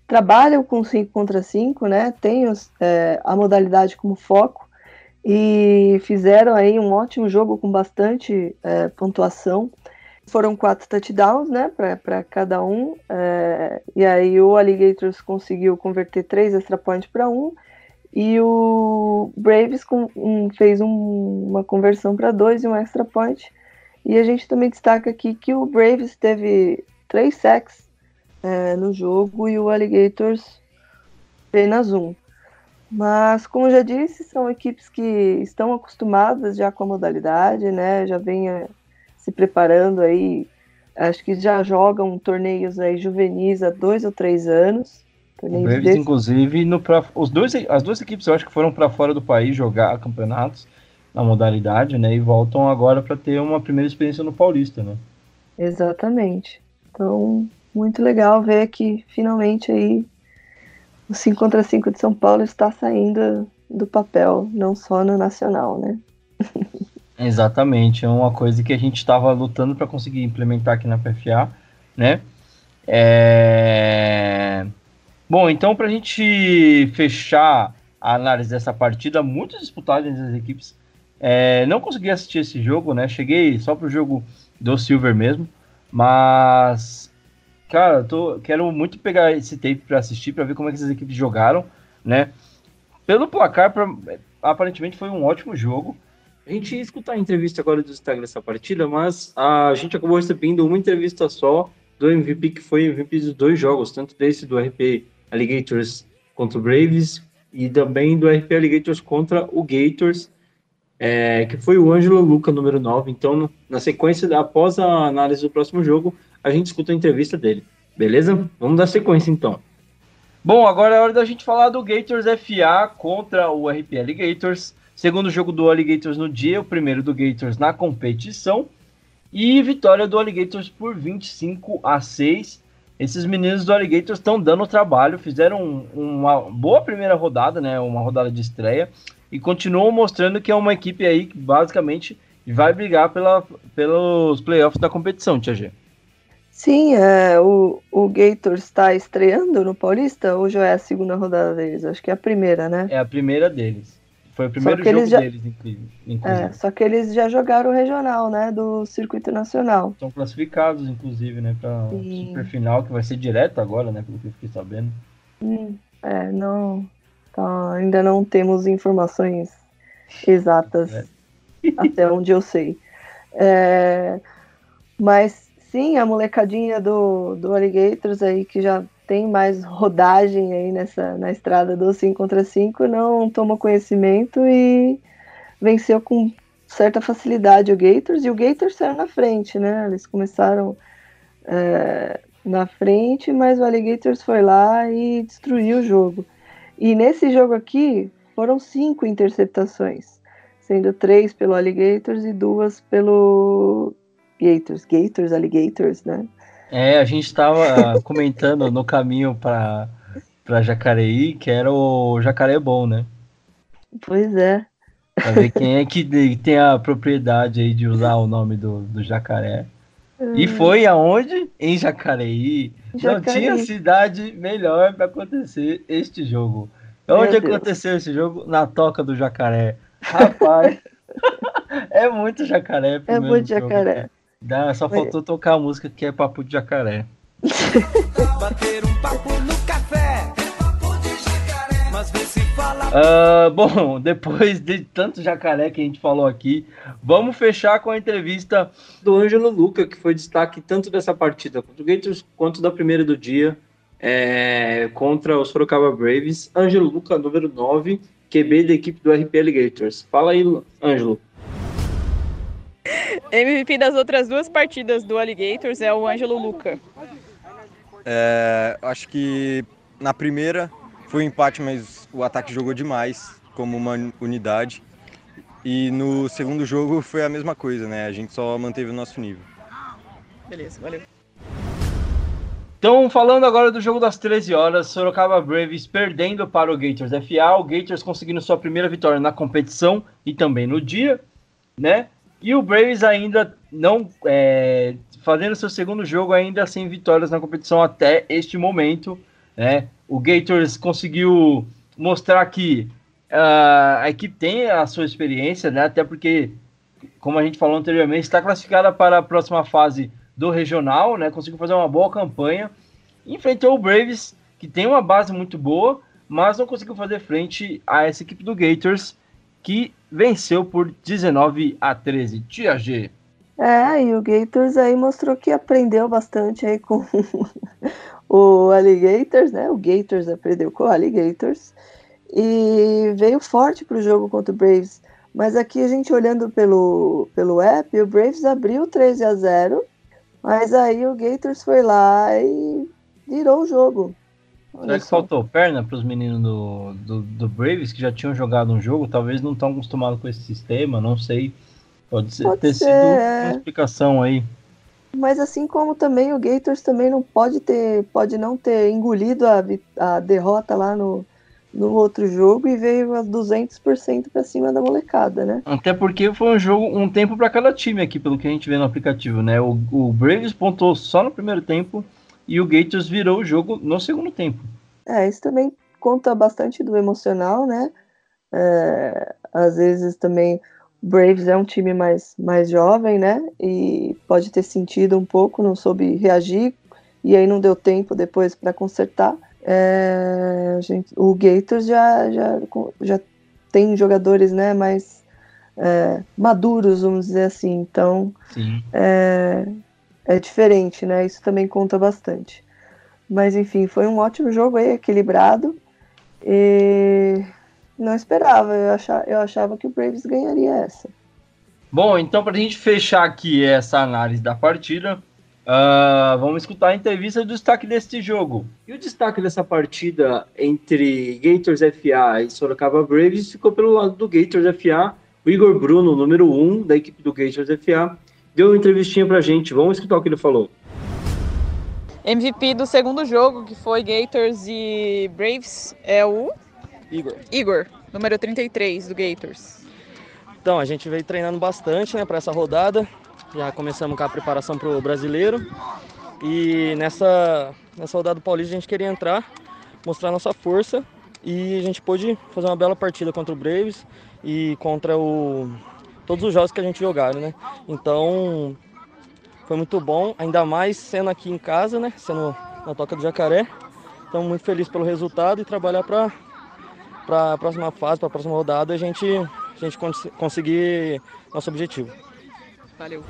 trabalham com 5 contra 5, né? Tem os, é, a modalidade como foco e fizeram aí um ótimo jogo com bastante é, pontuação. Foram quatro touchdowns, né, para cada um. É, e aí o Alligators conseguiu converter três extra points para um. E o Braves com, um, fez um, uma conversão para dois e um extra point. E a gente também destaca aqui que o Braves teve três sacks é, no jogo e o Alligators apenas um. Mas, como já disse, são equipes que estão acostumadas já com a modalidade, né? Já vem eh, se preparando aí. Acho que já jogam torneios aí juvenis há dois ou três anos. Desse... inclusive, no pra, os dois, as duas equipes eu acho que foram para fora do país jogar campeonatos na modalidade, né? E voltam agora para ter uma primeira experiência no Paulista, né? Exatamente. Então, muito legal ver que finalmente aí o 5 contra 5 de São Paulo está saindo do papel, não só no nacional, né? Exatamente, é uma coisa que a gente estava lutando para conseguir implementar aqui na PFA, né? É... Bom, então para a gente fechar a análise dessa partida, muito disputada entre as equipes, é... não consegui assistir esse jogo, né? Cheguei só pro jogo do Silver mesmo, mas cara, tô, quero muito pegar esse tape para assistir, para ver como é que essas equipes jogaram, né? Pelo placar, pra... aparentemente foi um ótimo jogo. A gente ia escutar a entrevista agora do Instagram dessa partida, mas a gente acabou recebendo uma entrevista só do MVP, que foi MVP dos dois jogos, tanto desse do RP Alligators contra o Braves e também do RP Alligators contra o Gators, é, que foi o Ângelo Luca, número 9. Então, na sequência, após a análise do próximo jogo, a gente escuta a entrevista dele. Beleza? Vamos dar sequência então. Bom, agora é hora da gente falar do Gators FA contra o RP Alligators. Segundo jogo do Alligators no dia, o primeiro do Gators na competição. E vitória do Alligators por 25 a 6. Esses meninos do Alligators estão dando trabalho, fizeram uma boa primeira rodada, né? Uma rodada de estreia. E continuam mostrando que é uma equipe aí que basicamente vai brigar pela, pelos playoffs da competição, Tia G. Sim, é, o, o Gators está estreando no Paulista ou já é a segunda rodada deles? Acho que é a primeira, né? É a primeira deles. Foi o primeiro jogo já... deles, inclusive. É, só que eles já jogaram o regional, né? Do circuito nacional. Estão classificados, inclusive, né? Para super final, que vai ser direto agora, né? Pelo que eu fiquei sabendo. Hum, é, não. Tá, ainda não temos informações exatas é. até onde eu sei. É, mas sim, a molecadinha do, do Alligators aí que já tem mais rodagem aí nessa na estrada do 5 contra 5, não tomou conhecimento e venceu com certa facilidade o Gators, e o Gators saiu na frente, né? Eles começaram é, na frente, mas o Alligators foi lá e destruiu o jogo. E nesse jogo aqui foram cinco interceptações, sendo três pelo Alligators e duas pelo Gators, Gators, Alligators, né? É, a gente estava comentando no caminho para para Jacareí que era o jacaré bom, né? Pois é. Pra ver quem é que tem a propriedade aí de usar o nome do, do jacaré. E hum. foi aonde? Em Jacareí. Jacareí. Não tinha cidade melhor para acontecer este jogo. Onde aconteceu esse jogo? Na toca do jacaré. Rapaz, é muito jacaré. É muito jacaré. Dá, só faltou tocar a música que é Papo de Jacaré. Bater um papo no café. Uh, bom, depois de tanto jacaré que a gente falou aqui, vamos fechar com a entrevista do Ângelo Luca, que foi destaque tanto dessa partida contra o Gators quanto da primeira do dia é, contra os Sorocaba Braves. Ângelo Luca, número 9, QB da equipe do RP Alligators. Fala aí, Ângelo. MVP das outras duas partidas do Alligators é o Ângelo Luca. É, acho que na primeira foi um empate, mas o ataque jogou demais como uma unidade. E no segundo jogo foi a mesma coisa, né? A gente só manteve o nosso nível. Beleza, valeu. Então, falando agora do jogo das 13 horas, Sorocaba Braves perdendo para o Gators FA, o Gators conseguindo sua primeira vitória na competição e também no dia, né? E o Braves ainda não é, fazendo seu segundo jogo ainda sem vitórias na competição até este momento, né? O Gators conseguiu mostrar que uh, a equipe tem a sua experiência, né? Até porque, como a gente falou anteriormente, está classificada para a próxima fase do regional, né? Conseguiu fazer uma boa campanha. Enfrentou o Braves, que tem uma base muito boa, mas não conseguiu fazer frente a essa equipe do Gators, que venceu por 19 a 13. Tia G. É, e o Gators aí mostrou que aprendeu bastante aí com o Alligators, né? O Gators aprendeu com o Alligators e veio forte para o jogo contra o Braves. Mas aqui a gente olhando pelo, pelo app, o Braves abriu 13 a 0, mas aí o Gators foi lá e virou o jogo. Será que faltou perna para os meninos do, do, do, Braves que já tinham jogado um jogo? Talvez não estão acostumados com esse sistema, não sei. Pode, ser, Pode ter ser. sido uma explicação aí. Mas assim como também o Gators também não pode ter, pode não ter engolido a, a derrota lá no, no outro jogo e veio a 200% para cima da molecada, né? Até porque foi um jogo, um tempo para cada time aqui, pelo que a gente vê no aplicativo, né? O, o Braves pontou só no primeiro tempo e o Gators virou o jogo no segundo tempo. É, isso também conta bastante do emocional, né? É, às vezes também Braves é um time mais, mais jovem, né? E pode ter sentido um pouco, não soube reagir, e aí não deu tempo depois para consertar. É, gente, o Gators já, já, já tem jogadores né, mais é, maduros, vamos dizer assim, então é, é diferente, né? Isso também conta bastante. Mas enfim, foi um ótimo jogo aí, equilibrado. E não esperava, eu achava, eu achava que o Braves ganharia essa. Bom, então para a gente fechar aqui essa análise da partida, uh, vamos escutar a entrevista do destaque deste jogo. E o destaque dessa partida entre Gators FA e Sorocaba Braves ficou pelo lado do Gators FA. O Igor Bruno, número 1 um da equipe do Gators FA, deu uma entrevistinha para a gente. Vamos escutar o que ele falou. MVP do segundo jogo, que foi Gators e Braves, é o Igor. Igor, número 33 do Gators. Então, a gente veio treinando bastante né, para essa rodada. Já começamos com a preparação para o brasileiro. E nessa, nessa rodada do Paulista a gente queria entrar, mostrar nossa força. E a gente pôde fazer uma bela partida contra o Braves e contra o, todos os jogos que a gente jogaram, né? Então, foi muito bom, ainda mais sendo aqui em casa, né? Sendo na Toca do Jacaré. Estamos muito felizes pelo resultado e trabalhar para para a próxima fase, para a próxima rodada, a gente, a gente cons conseguir nosso objetivo. Valeu.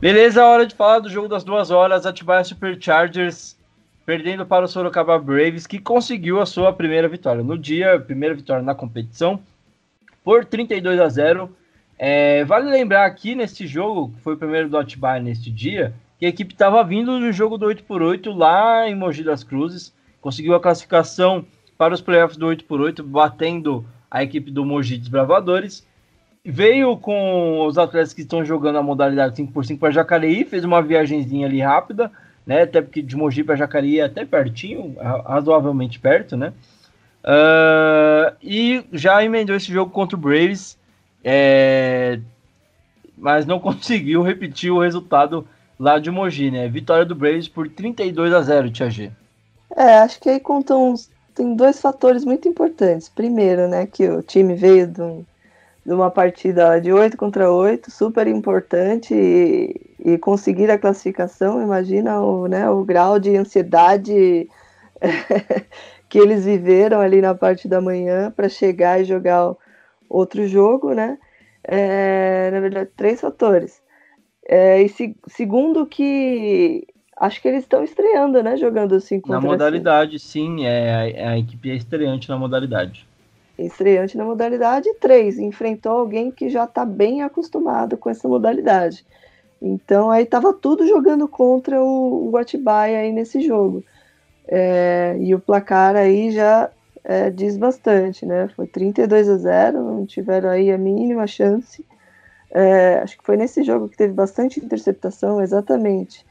Beleza, hora de falar do jogo das duas horas. Atibaia Superchargers perdendo para o Sorocaba Braves, que conseguiu a sua primeira vitória no dia, primeira vitória na competição, por 32 a 0. É, vale lembrar aqui neste jogo, que foi o primeiro do Atibaia neste dia, que a equipe estava vindo do jogo do 8x8 lá em Mogi das Cruzes, conseguiu a classificação para os playoffs do 8x8, batendo a equipe do Mogi Desbravadores. Veio com os atletas que estão jogando a modalidade 5x5 para Jacareí, fez uma viagemzinha ali rápida, né? Até porque de Mogi para Jacareí é até pertinho, razoavelmente perto, né? Uh, e já emendou esse jogo contra o Braves, é, mas não conseguiu repetir o resultado lá de Mogi, né? Vitória do Braves por 32 a 0, Tia G. É, acho que aí contam uns tem dois fatores muito importantes. Primeiro, né, que o time veio de, um, de uma partida de 8 contra 8, super importante, e, e, conseguir a classificação, imagina o, né, o grau de ansiedade que eles viveram ali na parte da manhã para chegar e jogar outro jogo, né? É, na verdade, três fatores. É, e se, segundo que Acho que eles estão estreando, né? Jogando 5 Na modalidade, cinco. sim. É, a equipe é estreante na modalidade. Estreante na modalidade 3. Enfrentou alguém que já está bem acostumado com essa modalidade. Então aí tava tudo jogando contra o, o Atibaia aí nesse jogo. É, e o placar aí já é, diz bastante, né? Foi 32 a 0, não tiveram aí a mínima chance. É, acho que foi nesse jogo que teve bastante interceptação, exatamente.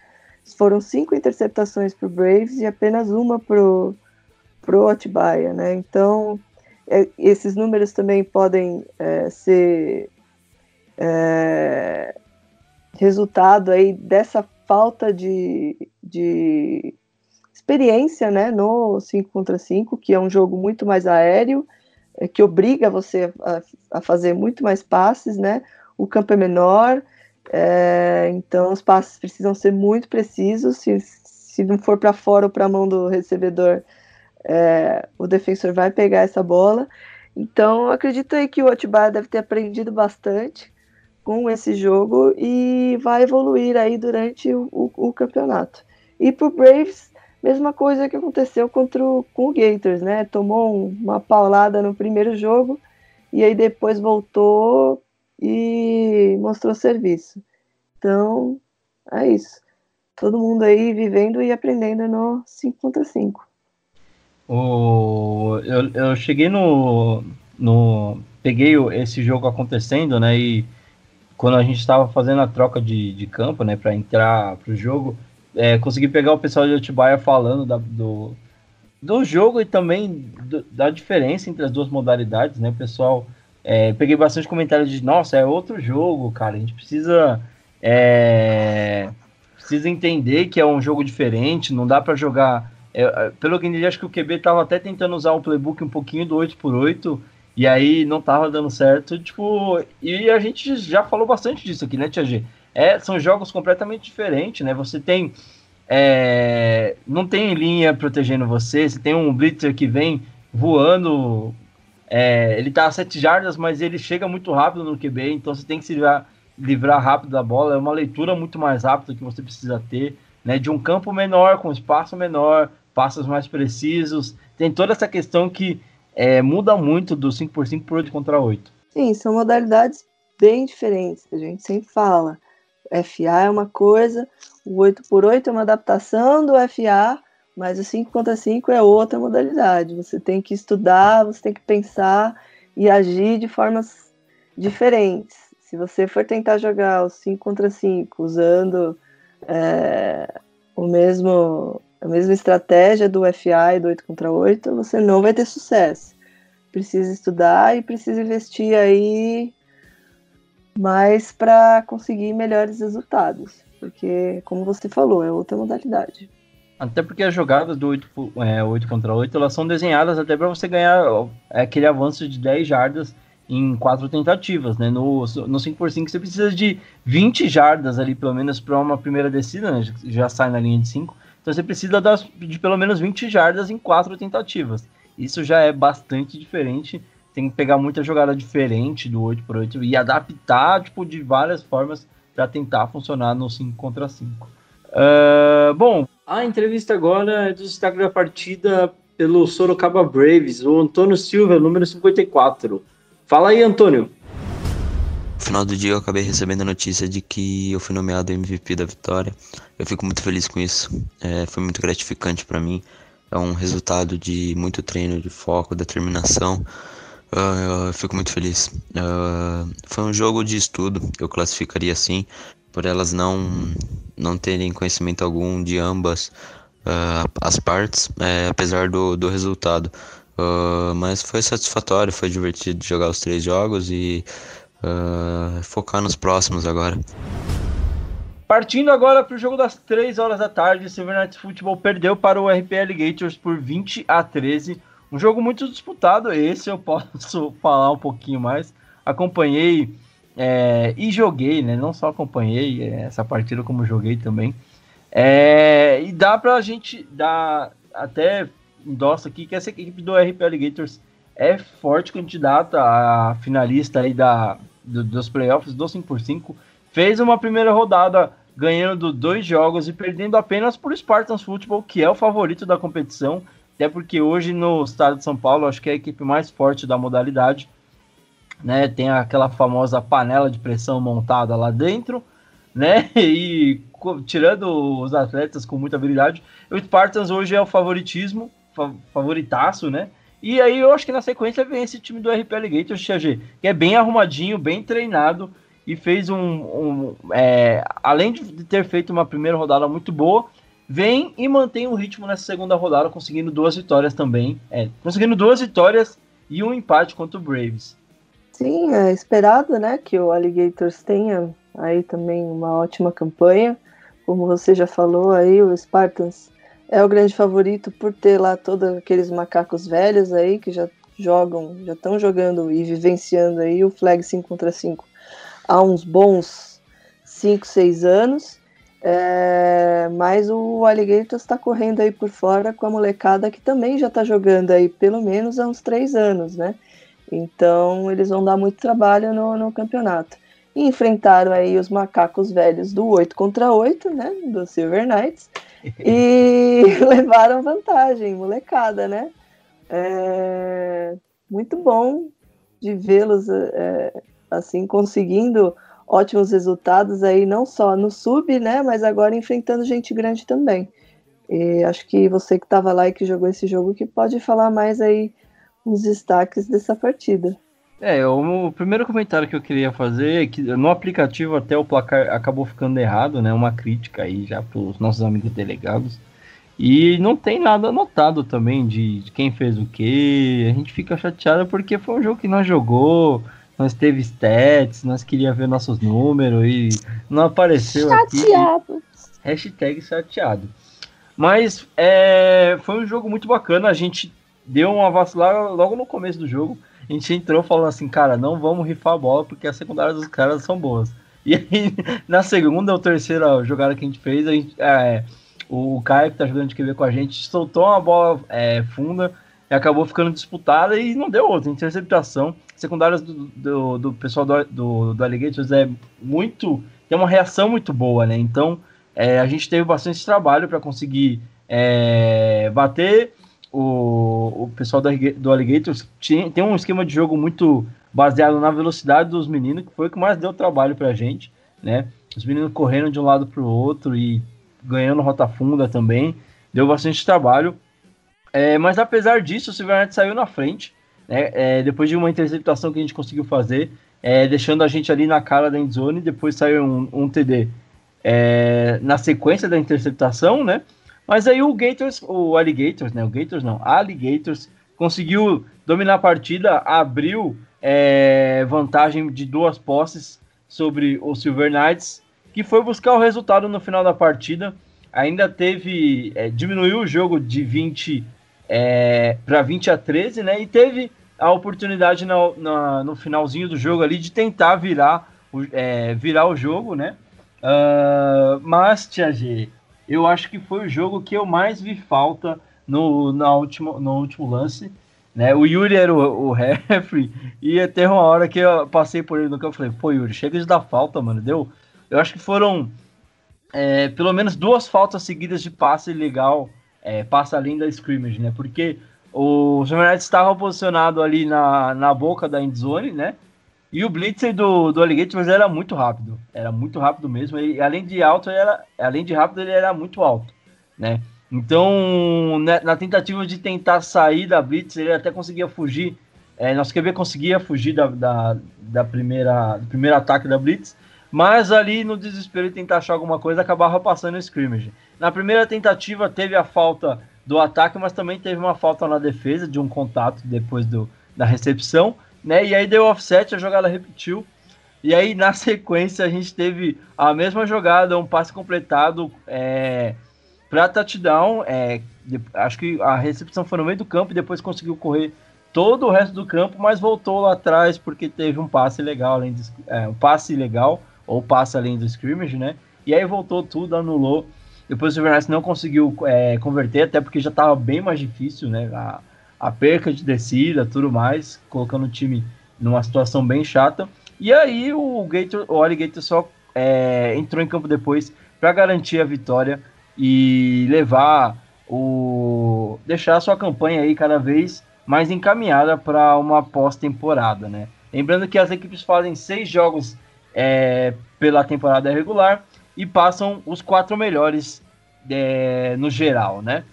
Foram cinco interceptações para o Braves e apenas uma para o Atibaia, né? Então, é, esses números também podem é, ser é, resultado aí dessa falta de, de experiência, né, no 5 contra 5, que é um jogo muito mais aéreo, é, que obriga você a, a, fazer muito mais passes, né? O campo é menor, é, então, os passes precisam ser muito precisos. Se, se não for para fora ou para a mão do recebedor, é, o defensor vai pegar essa bola. Então, acredito aí que o Atibaia deve ter aprendido bastante com esse jogo e vai evoluir aí durante o, o, o campeonato. E para o Braves, mesma coisa que aconteceu contra o, com o Gators, né? Tomou um, uma paulada no primeiro jogo e aí depois voltou e mostrou serviço. Então, é isso. Todo mundo aí vivendo e aprendendo no 5 contra 5. O, eu, eu cheguei no, no. Peguei esse jogo acontecendo, né? E quando a gente estava fazendo a troca de, de campo, né, para entrar para o jogo, é, consegui pegar o pessoal de Atibaia falando da, do, do jogo e também do, da diferença entre as duas modalidades, né, pessoal. É, peguei bastante comentário de, nossa, é outro jogo, cara, a gente precisa é, precisa entender que é um jogo diferente, não dá para jogar. É, é, pelo que eu entendi, acho que o QB tava até tentando usar o playbook um pouquinho do 8x8 e aí não tava dando certo. Tipo, e a gente já falou bastante disso aqui, né, Tia G? É, são jogos completamente diferentes, né? Você tem. É, não tem linha protegendo você, você tem um blitzer que vem voando. É, ele tá a 7 jardas, mas ele chega muito rápido no QB, então você tem que se livrar, livrar rápido da bola. É uma leitura muito mais rápida que você precisa ter, né? De um campo menor, com espaço menor, passos mais precisos. Tem toda essa questão que é, muda muito do 5x5 para 8 contra 8. Sim, são modalidades bem diferentes, a gente sempre fala. FA é uma coisa, o 8x8 é uma adaptação do FA, mas o 5 contra 5 é outra modalidade. Você tem que estudar, você tem que pensar e agir de formas diferentes. Se você for tentar jogar o 5 contra 5 usando é, o mesmo, a mesma estratégia do FA e do 8 contra 8, você não vai ter sucesso. Precisa estudar e precisa investir aí mais para conseguir melhores resultados. Porque, como você falou, é outra modalidade. Até porque as jogadas do 8, é, 8 contra 8 elas são desenhadas até para você ganhar é, aquele avanço de 10 jardas em quatro tentativas, né? No, no 5x5 você precisa de 20 jardas ali, pelo menos, para uma primeira descida, né? Já sai na linha de 5. Então você precisa das, de pelo menos 20 jardas em quatro tentativas. Isso já é bastante diferente tem que pegar muita jogada diferente do 8x8 e adaptar tipo, de várias formas para tentar funcionar no 5 contra 5. Uh, ah, bom, a entrevista agora é do destaque da partida pelo Sorocaba Braves, o Antônio Silva, número 54. Fala aí, Antônio. No final do dia eu acabei recebendo a notícia de que eu fui nomeado MVP da vitória. Eu fico muito feliz com isso. É, foi muito gratificante para mim. É um resultado de muito treino, de foco, determinação. Uh, eu fico muito feliz. Uh, foi um jogo de estudo, eu classificaria assim, por elas não, não terem conhecimento algum de ambas uh, as partes, é, apesar do, do resultado. mas foi satisfatório, foi divertido jogar os três jogos e focar nos próximos agora. Partindo agora para o jogo das 3 horas da tarde, o Silver Knights Football perdeu para o RP Alligators por 20 a 13 um jogo muito disputado, esse eu posso falar um pouquinho mais. Acompanhei é, e joguei, né? Não só acompanhei é, essa partida, como joguei também. É, e dá pra gente dar até endossa aqui que essa equipe do RP Alligators é forte candidata a finalista aí da, do, dos playoffs do 5x5. Fez uma primeira rodada ganhando dois jogos e perdendo apenas por Spartans Football, que é o favorito da competição até porque hoje no estado de São Paulo, acho que é a equipe mais forte da modalidade. Né? Tem aquela famosa panela de pressão montada lá dentro, né? E tirando os atletas com muita habilidade, o Spartans hoje é o favoritismo, favoritaço, né? E aí eu acho que na sequência vem esse time do RP Alligators, que é bem arrumadinho, bem treinado e fez um. um é, além de ter feito uma primeira rodada muito boa, vem e mantém o ritmo nessa segunda rodada, conseguindo duas vitórias também. É, conseguindo duas vitórias e um empate contra o Braves. Sim, é esperado, né, que o Alligators tenha aí também uma ótima campanha. Como você já falou aí, o Spartans é o grande favorito por ter lá todos aqueles macacos velhos aí que já jogam, já estão jogando e vivenciando aí o Flag 5 contra 5 há uns bons 5, 6 anos. É, mas o Alligator está correndo aí por fora com a molecada que também já está jogando aí pelo menos há uns três anos, né? Então eles vão dar muito trabalho no, no campeonato. E enfrentaram aí os macacos velhos do 8 contra 8, né? Do Silver Knights. E levaram vantagem, molecada, né? É, muito bom de vê-los é, assim conseguindo ótimos resultados aí, não só no sub, né, mas agora enfrentando gente grande também. E acho que você que estava lá e que jogou esse jogo que pode falar mais aí uns destaques dessa partida. É, o, primeiro comentário que eu queria fazer é que no aplicativo até o placar acabou ficando errado, né? Uma crítica aí já para os nossos amigos delegados. E não tem nada anotado também de, de quem fez o que. A gente fica chateado porque foi um jogo que nós jogou, nós teve stats, nós queria ver nossos números e não apareceu Chateado. aqui. Hashtag chateado. Mas é, foi um jogo muito bacana. A gente deu uma vacilada logo no começo do jogo. A gente entrou falando assim, cara, não vamos rifar a bola porque as secundárias dos caras são boas. E aí, na segunda ou terceira jogada que a gente fez, a gente, é, o Caio, que tá jogando de QB com a gente, soltou uma bola é, funda e acabou ficando disputada e não deu outra. Interceptação. Secundárias do, do, do pessoal do, do, do Alligators é muito. tem uma reação muito boa, né? Então é, a gente teve bastante trabalho para conseguir é, bater. O, o pessoal do, do Alligators tinha, tem um esquema de jogo muito baseado na velocidade dos meninos, que foi o que mais deu trabalho para a gente, né? Os meninos correndo de um lado para o outro e ganhando rota funda também, deu bastante trabalho. É, mas apesar disso, o Silvernet saiu na frente, né? É, depois de uma interceptação que a gente conseguiu fazer, é, deixando a gente ali na cara da endzone, depois saiu um, um TD é, na sequência da interceptação, né? Mas aí o Gators, o Alligators, né? O Gators não, Alligators conseguiu dominar a partida, abriu é, vantagem de duas posses sobre o Silver Knights, que foi buscar o resultado no final da partida. Ainda teve, é, diminuiu o jogo de 20 é, para 20 a 13, né? E teve a oportunidade na, no finalzinho do jogo ali de tentar virar o, é, virar o jogo, né? Uh, mas, Tia G, eu acho que foi o jogo que eu mais vi falta no, na último, no último lance. Né? O Yuri era o, o referee e até uma hora que eu passei por ele no campo e falei, pô, Yuri, chega de dar falta, mano. Deu. Eu acho que foram é, pelo menos duas faltas seguidas de passe legal, é, passe além da scrimmage, né? Porque o Jomenete estava posicionado ali na, na boca da endzone, né? E o Blitzer do, do Alligators era muito rápido. Era muito rápido mesmo. E além de alto, era, além de rápido, ele era muito alto. Né? Então, na, né, na tentativa de tentar sair da Blitz, ele até conseguia fugir. É, nosso QB conseguia fugir da, da, da, primeira, do primeiro ataque da Blitz. Mas ali no desespero de tentar achar alguma coisa, acabava passando o scrimmage. Na primeira tentativa teve a falta do ataque, mas também teve uma falta na defesa de um contato depois do, da recepção né? E aí deu offset, a jogada repetiu. E aí, na sequência, a gente teve a mesma jogada, um passe completado é, para touchdown. É, acho que a recepção foi no meio do campo e depois conseguiu correr todo o resto do campo, mas voltou lá atrás porque teve um passe legal, além de, é, um passe legal, ou passe além do scrimmage, né? E aí voltou tudo, anulou. Depois o Silvernice não conseguiu é, converter, até porque já estava bem mais difícil, né? A, a perca de descida, tudo mais, colocando o time numa situação bem chata. E aí o Gator, o Alligator só é, entrou em campo depois para garantir a vitória e levar o deixar a sua campanha aí cada vez mais encaminhada para uma pós-temporada, né? Lembrando que as equipes fazem seis jogos é, pela temporada regular e passam os quatro melhores é, no geral, né?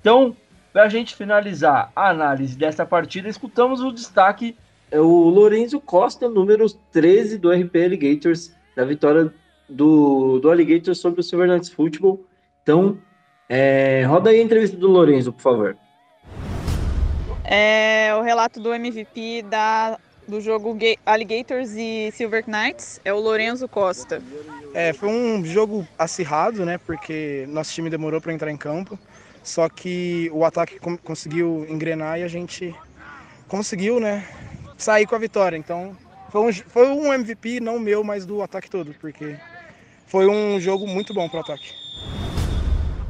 Então, para a gente finalizar a análise dessa partida, escutamos o destaque é o Lorenzo Costa, número 13 do RP Alligators, da vitória do, do Alligators sobre o Silver Knights Football. Então, é, roda aí a entrevista do Lorenzo, por favor. É, o relato do MVP da, do jogo Alligators e Silver Knights é o Lorenzo Costa. É, foi um jogo acirrado, né? Porque nosso time demorou para entrar em campo. Só que o ataque conseguiu engrenar e a gente conseguiu, né, sair com a vitória. Então, foi um, foi um MVP, não meu, mas do ataque todo, porque foi um jogo muito bom para o ataque.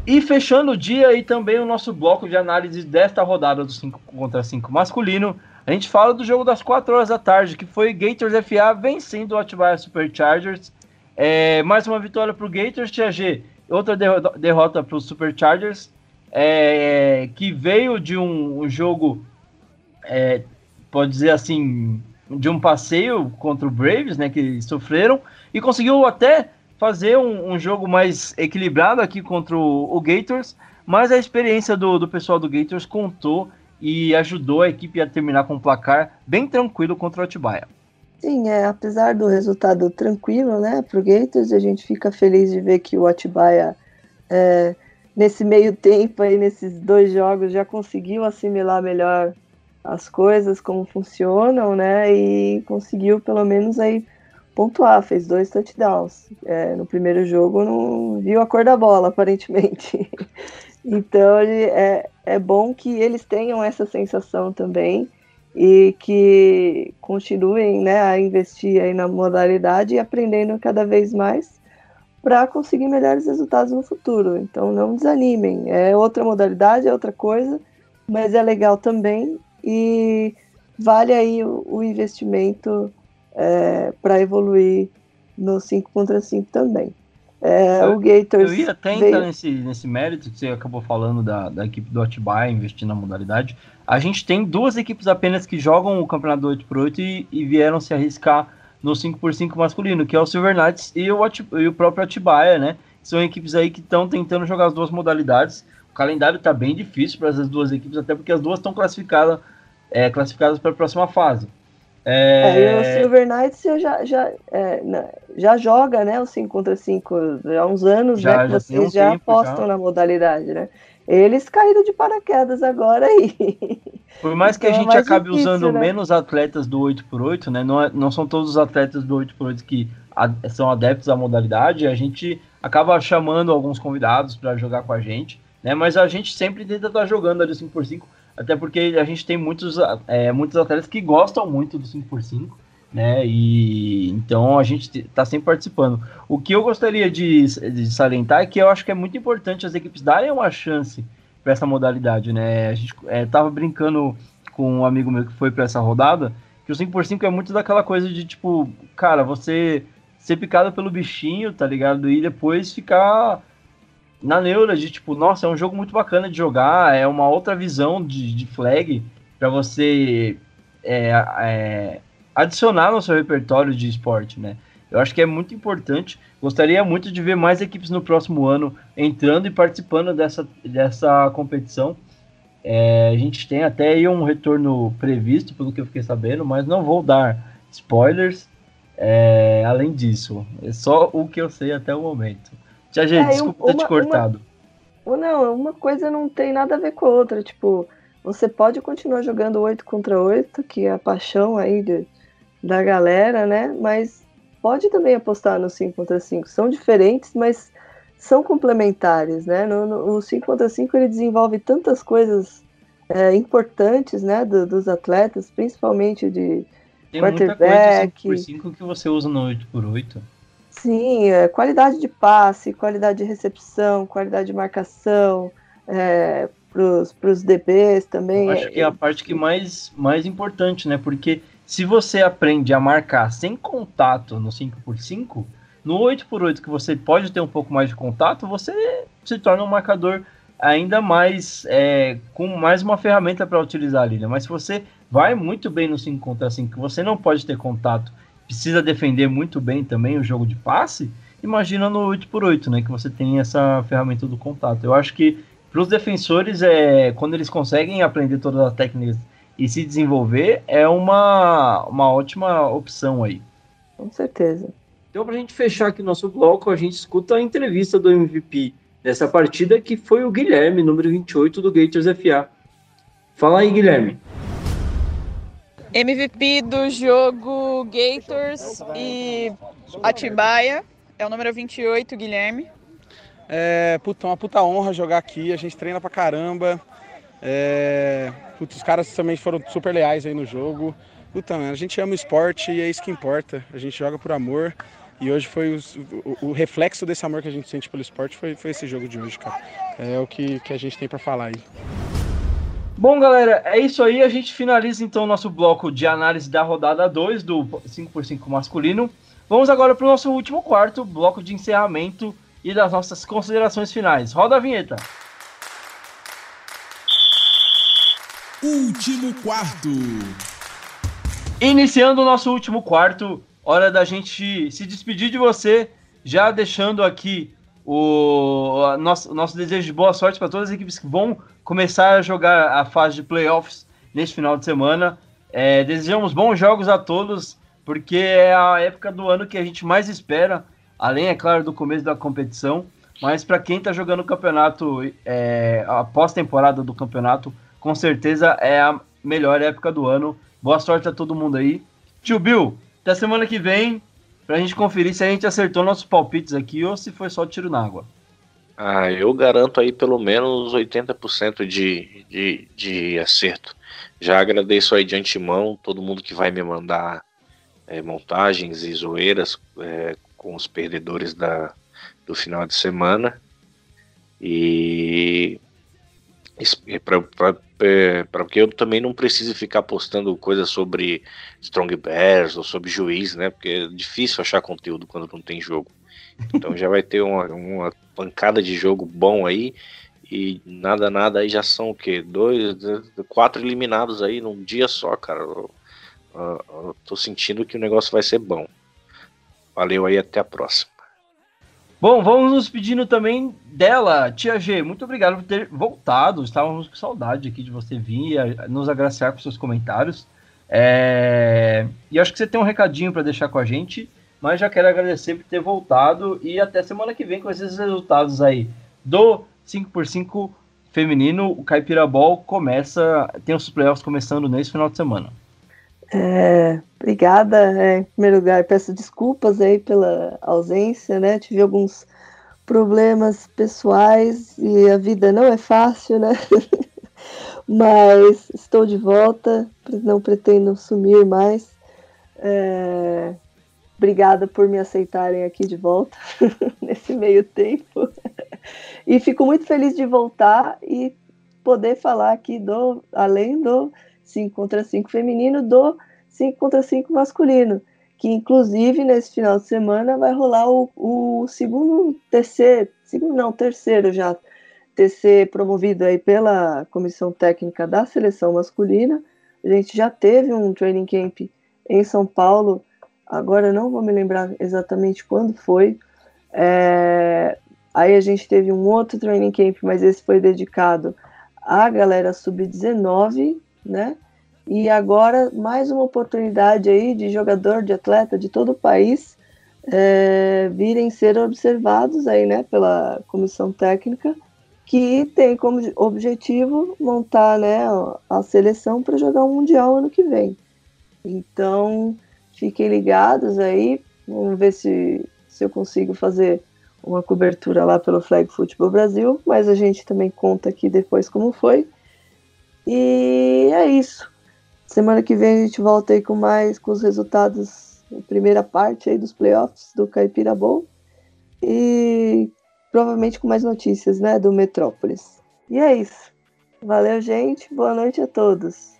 E fechando o dia e também o nosso bloco de análise desta rodada do 5 contra 5 masculino, a gente fala do jogo das 4 horas da tarde, que foi Gators FA vencendo o Atibaia Superchargers. É, mais uma vitória para o Gators, Tia G, outra derrota para os Superchargers é, que veio de um, um jogo, é, pode dizer assim, de um passeio contra o Braves, né, que sofreram, e conseguiu até fazer um, um jogo mais equilibrado aqui contra o, o, Gators, mas a experiência do, do pessoal do Gators contou e ajudou a equipe a terminar com um placar bem tranquilo contra o Atibaia. Sim, é, apesar do resultado tranquilo, né, pro Gators, a gente fica feliz de ver que o Atibaia, é, nesse meio tempo aí, nesses dois jogos, já conseguiu assimilar melhor as coisas, como funcionam, né, e conseguiu pelo menos aí pontuar, fez dois touchdowns. É, no primeiro jogo não viu a cor da bola, aparentemente. então é, é bom que eles tenham essa sensação também e que continuem né, a investir aí na modalidade e aprendendo cada vez mais para conseguir melhores resultados no futuro. Então não desanimem, é outra modalidade, é outra coisa, mas é legal também e vale aí o, o investimento é, para evoluir no 5 contra 5 também. É, eu, o Gators eu ia até veio... entrar nesse, nesse mérito que você acabou falando da, da equipe do Atibaia investir na modalidade. A gente tem duas equipes apenas que jogam o campeonato 8x8 e, e vieram se arriscar no 5x5 masculino, que é o Silver Knights e o, e o próprio Atibaia, né? São equipes aí que estão tentando jogar as duas modalidades. O calendário está bem difícil para essas duas equipes, até porque as duas estão classificadas, é, classificadas para a próxima fase. É... É, o Silver Knights já, já, é, já joga, né, o 5 contra 5 há uns anos, já, né, que vocês um já apostam já. na modalidade, né? Eles caíram de paraquedas agora aí. Por mais que então, a gente acabe difícil, usando né? menos atletas do 8x8, né? Não, é, não são todos os atletas do 8x8 que são adeptos à modalidade, a gente acaba chamando alguns convidados para jogar com a gente, né? Mas a gente sempre tenta estar tá jogando ali o 5x5 até porque a gente tem muitos, é, muitos atletas que gostam muito do 5x5, né? E então a gente está sempre participando. O que eu gostaria de, de salientar é que eu acho que é muito importante as equipes darem uma chance para essa modalidade, né? A gente é, tava brincando com um amigo meu que foi para essa rodada, que o 5x5 é muito daquela coisa de tipo, cara, você ser picado pelo bichinho, tá ligado? E depois ficar na neura de tipo, nossa, é um jogo muito bacana de jogar, é uma outra visão de, de flag para você é, é, adicionar no seu repertório de esporte, né? Eu acho que é muito importante. Gostaria muito de ver mais equipes no próximo ano entrando e participando dessa, dessa competição. É, a gente tem até aí um retorno previsto, pelo que eu fiquei sabendo, mas não vou dar spoilers. É, além disso, é só o que eu sei até o momento. Já, gente, é, desculpa uma, ter te cortado. Uma, não, uma coisa não tem nada a ver com a outra. Tipo, você pode continuar jogando 8 contra 8, que é a paixão aí de, da galera, né? Mas pode também apostar no 5 contra 5. São diferentes, mas são complementares, né? No, no, o 5 contra 5 ele desenvolve tantas coisas é, importantes, né? Do, dos atletas, principalmente de Tem quarterback. Muita coisa 5 por 5 que você usa no 8 por 8 Sim, é, qualidade de passe, qualidade de recepção, qualidade de marcação, é, para os DBs também. Eu acho que é a parte que mais, mais importante, né? Porque se você aprende a marcar sem contato no 5x5, no 8x8 que você pode ter um pouco mais de contato, você se torna um marcador ainda mais é, com mais uma ferramenta para utilizar ali, né? Mas se você vai muito bem no 5 contra 5, que você não pode ter contato precisa defender muito bem também o jogo de passe, imagina no 8x8, né? Que você tem essa ferramenta do contato. Eu acho que para os defensores, é, quando eles conseguem aprender todas as técnicas e se desenvolver, é uma, uma ótima opção aí. Com certeza. Então, para a gente fechar aqui o nosso bloco, a gente escuta a entrevista do MVP dessa partida, que foi o Guilherme, número 28 do Gators FA. Fala aí, Guilherme. MVP do jogo Gators e Atibaia é o número 28, Guilherme. É, puta, uma puta honra jogar aqui, a gente treina pra caramba. É, os caras também foram super leais aí no jogo. Puta, a gente ama o esporte e é isso que importa. A gente joga por amor. E hoje foi os, o, o, reflexo desse amor que a gente sente pelo esporte foi, foi esse jogo de hoje, cara. É o que, que a gente tem para falar aí. Bom, galera, é isso aí. A gente finaliza então o nosso bloco de análise da rodada 2 do 5x5 masculino. Vamos agora para o nosso último quarto, bloco de encerramento e das nossas considerações finais. Roda a vinheta. Último quarto. Iniciando o nosso último quarto, hora da gente se despedir de você, já deixando aqui o nosso, nosso desejo de boa sorte para todas as equipes que vão começar a jogar a fase de playoffs neste final de semana. É, desejamos bons jogos a todos, porque é a época do ano que a gente mais espera, além, é claro, do começo da competição. Mas para quem está jogando o campeonato, é, a pós-temporada do campeonato, com certeza é a melhor época do ano. Boa sorte a todo mundo aí. Tio Bill, até semana que vem pra gente conferir se a gente acertou nossos palpites aqui ou se foi só tiro na água. Ah, eu garanto aí pelo menos 80% de, de, de acerto. Já agradeço aí de antemão todo mundo que vai me mandar é, montagens e zoeiras é, com os perdedores da, do final de semana. E para é, que eu também não precise ficar postando coisas sobre Strong Bears ou sobre juiz, né? Porque é difícil achar conteúdo quando não tem jogo. Então já vai ter uma, uma pancada de jogo bom aí e nada, nada aí já são o quê? Dois, quatro eliminados aí num dia só, cara. Eu, eu, eu tô sentindo que o negócio vai ser bom. Valeu aí, até a próxima. Bom, vamos nos pedindo também dela, Tia G. Muito obrigado por ter voltado. Estávamos com saudade aqui de você vir e nos agraciar com seus comentários. É... E acho que você tem um recadinho para deixar com a gente, mas já quero agradecer por ter voltado e até semana que vem com esses resultados aí do 5x5 feminino. O Caipira Ball começa, tem os playoffs começando nesse final de semana. É, obrigada. É, em primeiro lugar, peço desculpas aí pela ausência, né? Tive alguns problemas pessoais e a vida não é fácil, né? Mas estou de volta, não pretendo sumir mais. É, obrigada por me aceitarem aqui de volta nesse meio tempo. e fico muito feliz de voltar e poder falar aqui do, além do 5 contra 5 feminino do 5 contra 5 masculino, que inclusive nesse final de semana vai rolar o, o segundo, terceiro, segundo não, terceiro já, TC promovido aí pela comissão técnica da seleção masculina. A gente já teve um training camp em São Paulo, agora não vou me lembrar exatamente quando foi. É, aí a gente teve um outro training camp, mas esse foi dedicado à galera sub-19, né? E agora mais uma oportunidade aí de jogador, de atleta de todo o país é, virem ser observados aí, né, pela comissão técnica, que tem como objetivo montar, né, a seleção para jogar um mundial ano que vem. Então, fiquem ligados aí, vamos ver se, se eu consigo fazer uma cobertura lá pelo Flag Football Brasil, mas a gente também conta aqui depois como foi. E é isso. Semana que vem a gente volta aí com mais, com os resultados, a primeira parte aí dos playoffs do Caipira Bowl. E provavelmente com mais notícias, né, do Metrópolis. E é isso. Valeu, gente. Boa noite a todos.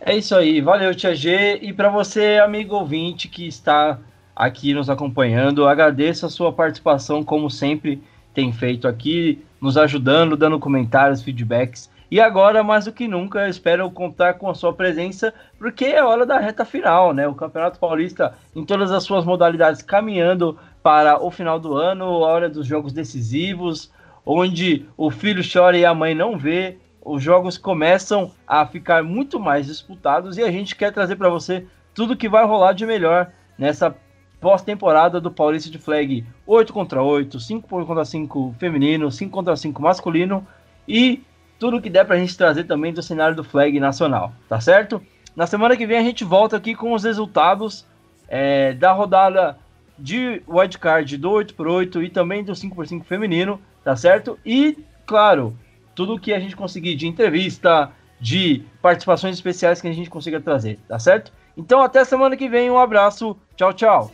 É isso aí. Valeu, Tia G. E para você, amigo ouvinte que está aqui nos acompanhando, agradeço a sua participação, como sempre tem feito aqui, nos ajudando, dando comentários, feedbacks. E agora, mais do que nunca, espero contar com a sua presença, porque é hora da reta final, né? O Campeonato Paulista, em todas as suas modalidades, caminhando para o final do ano, a hora dos jogos decisivos, onde o filho chora e a mãe não vê. Os jogos começam a ficar muito mais disputados e a gente quer trazer para você tudo que vai rolar de melhor nessa pós-temporada do Paulista de Flag 8 contra 8, 5 contra 5 feminino, 5 contra 5 masculino e tudo que der pra gente trazer também do cenário do flag nacional, tá certo? Na semana que vem a gente volta aqui com os resultados é, da rodada de wildcard do 8x8 e também do 5x5 feminino, tá certo? E, claro, tudo que a gente conseguir de entrevista, de participações especiais que a gente consiga trazer, tá certo? Então até semana que vem, um abraço, tchau, tchau.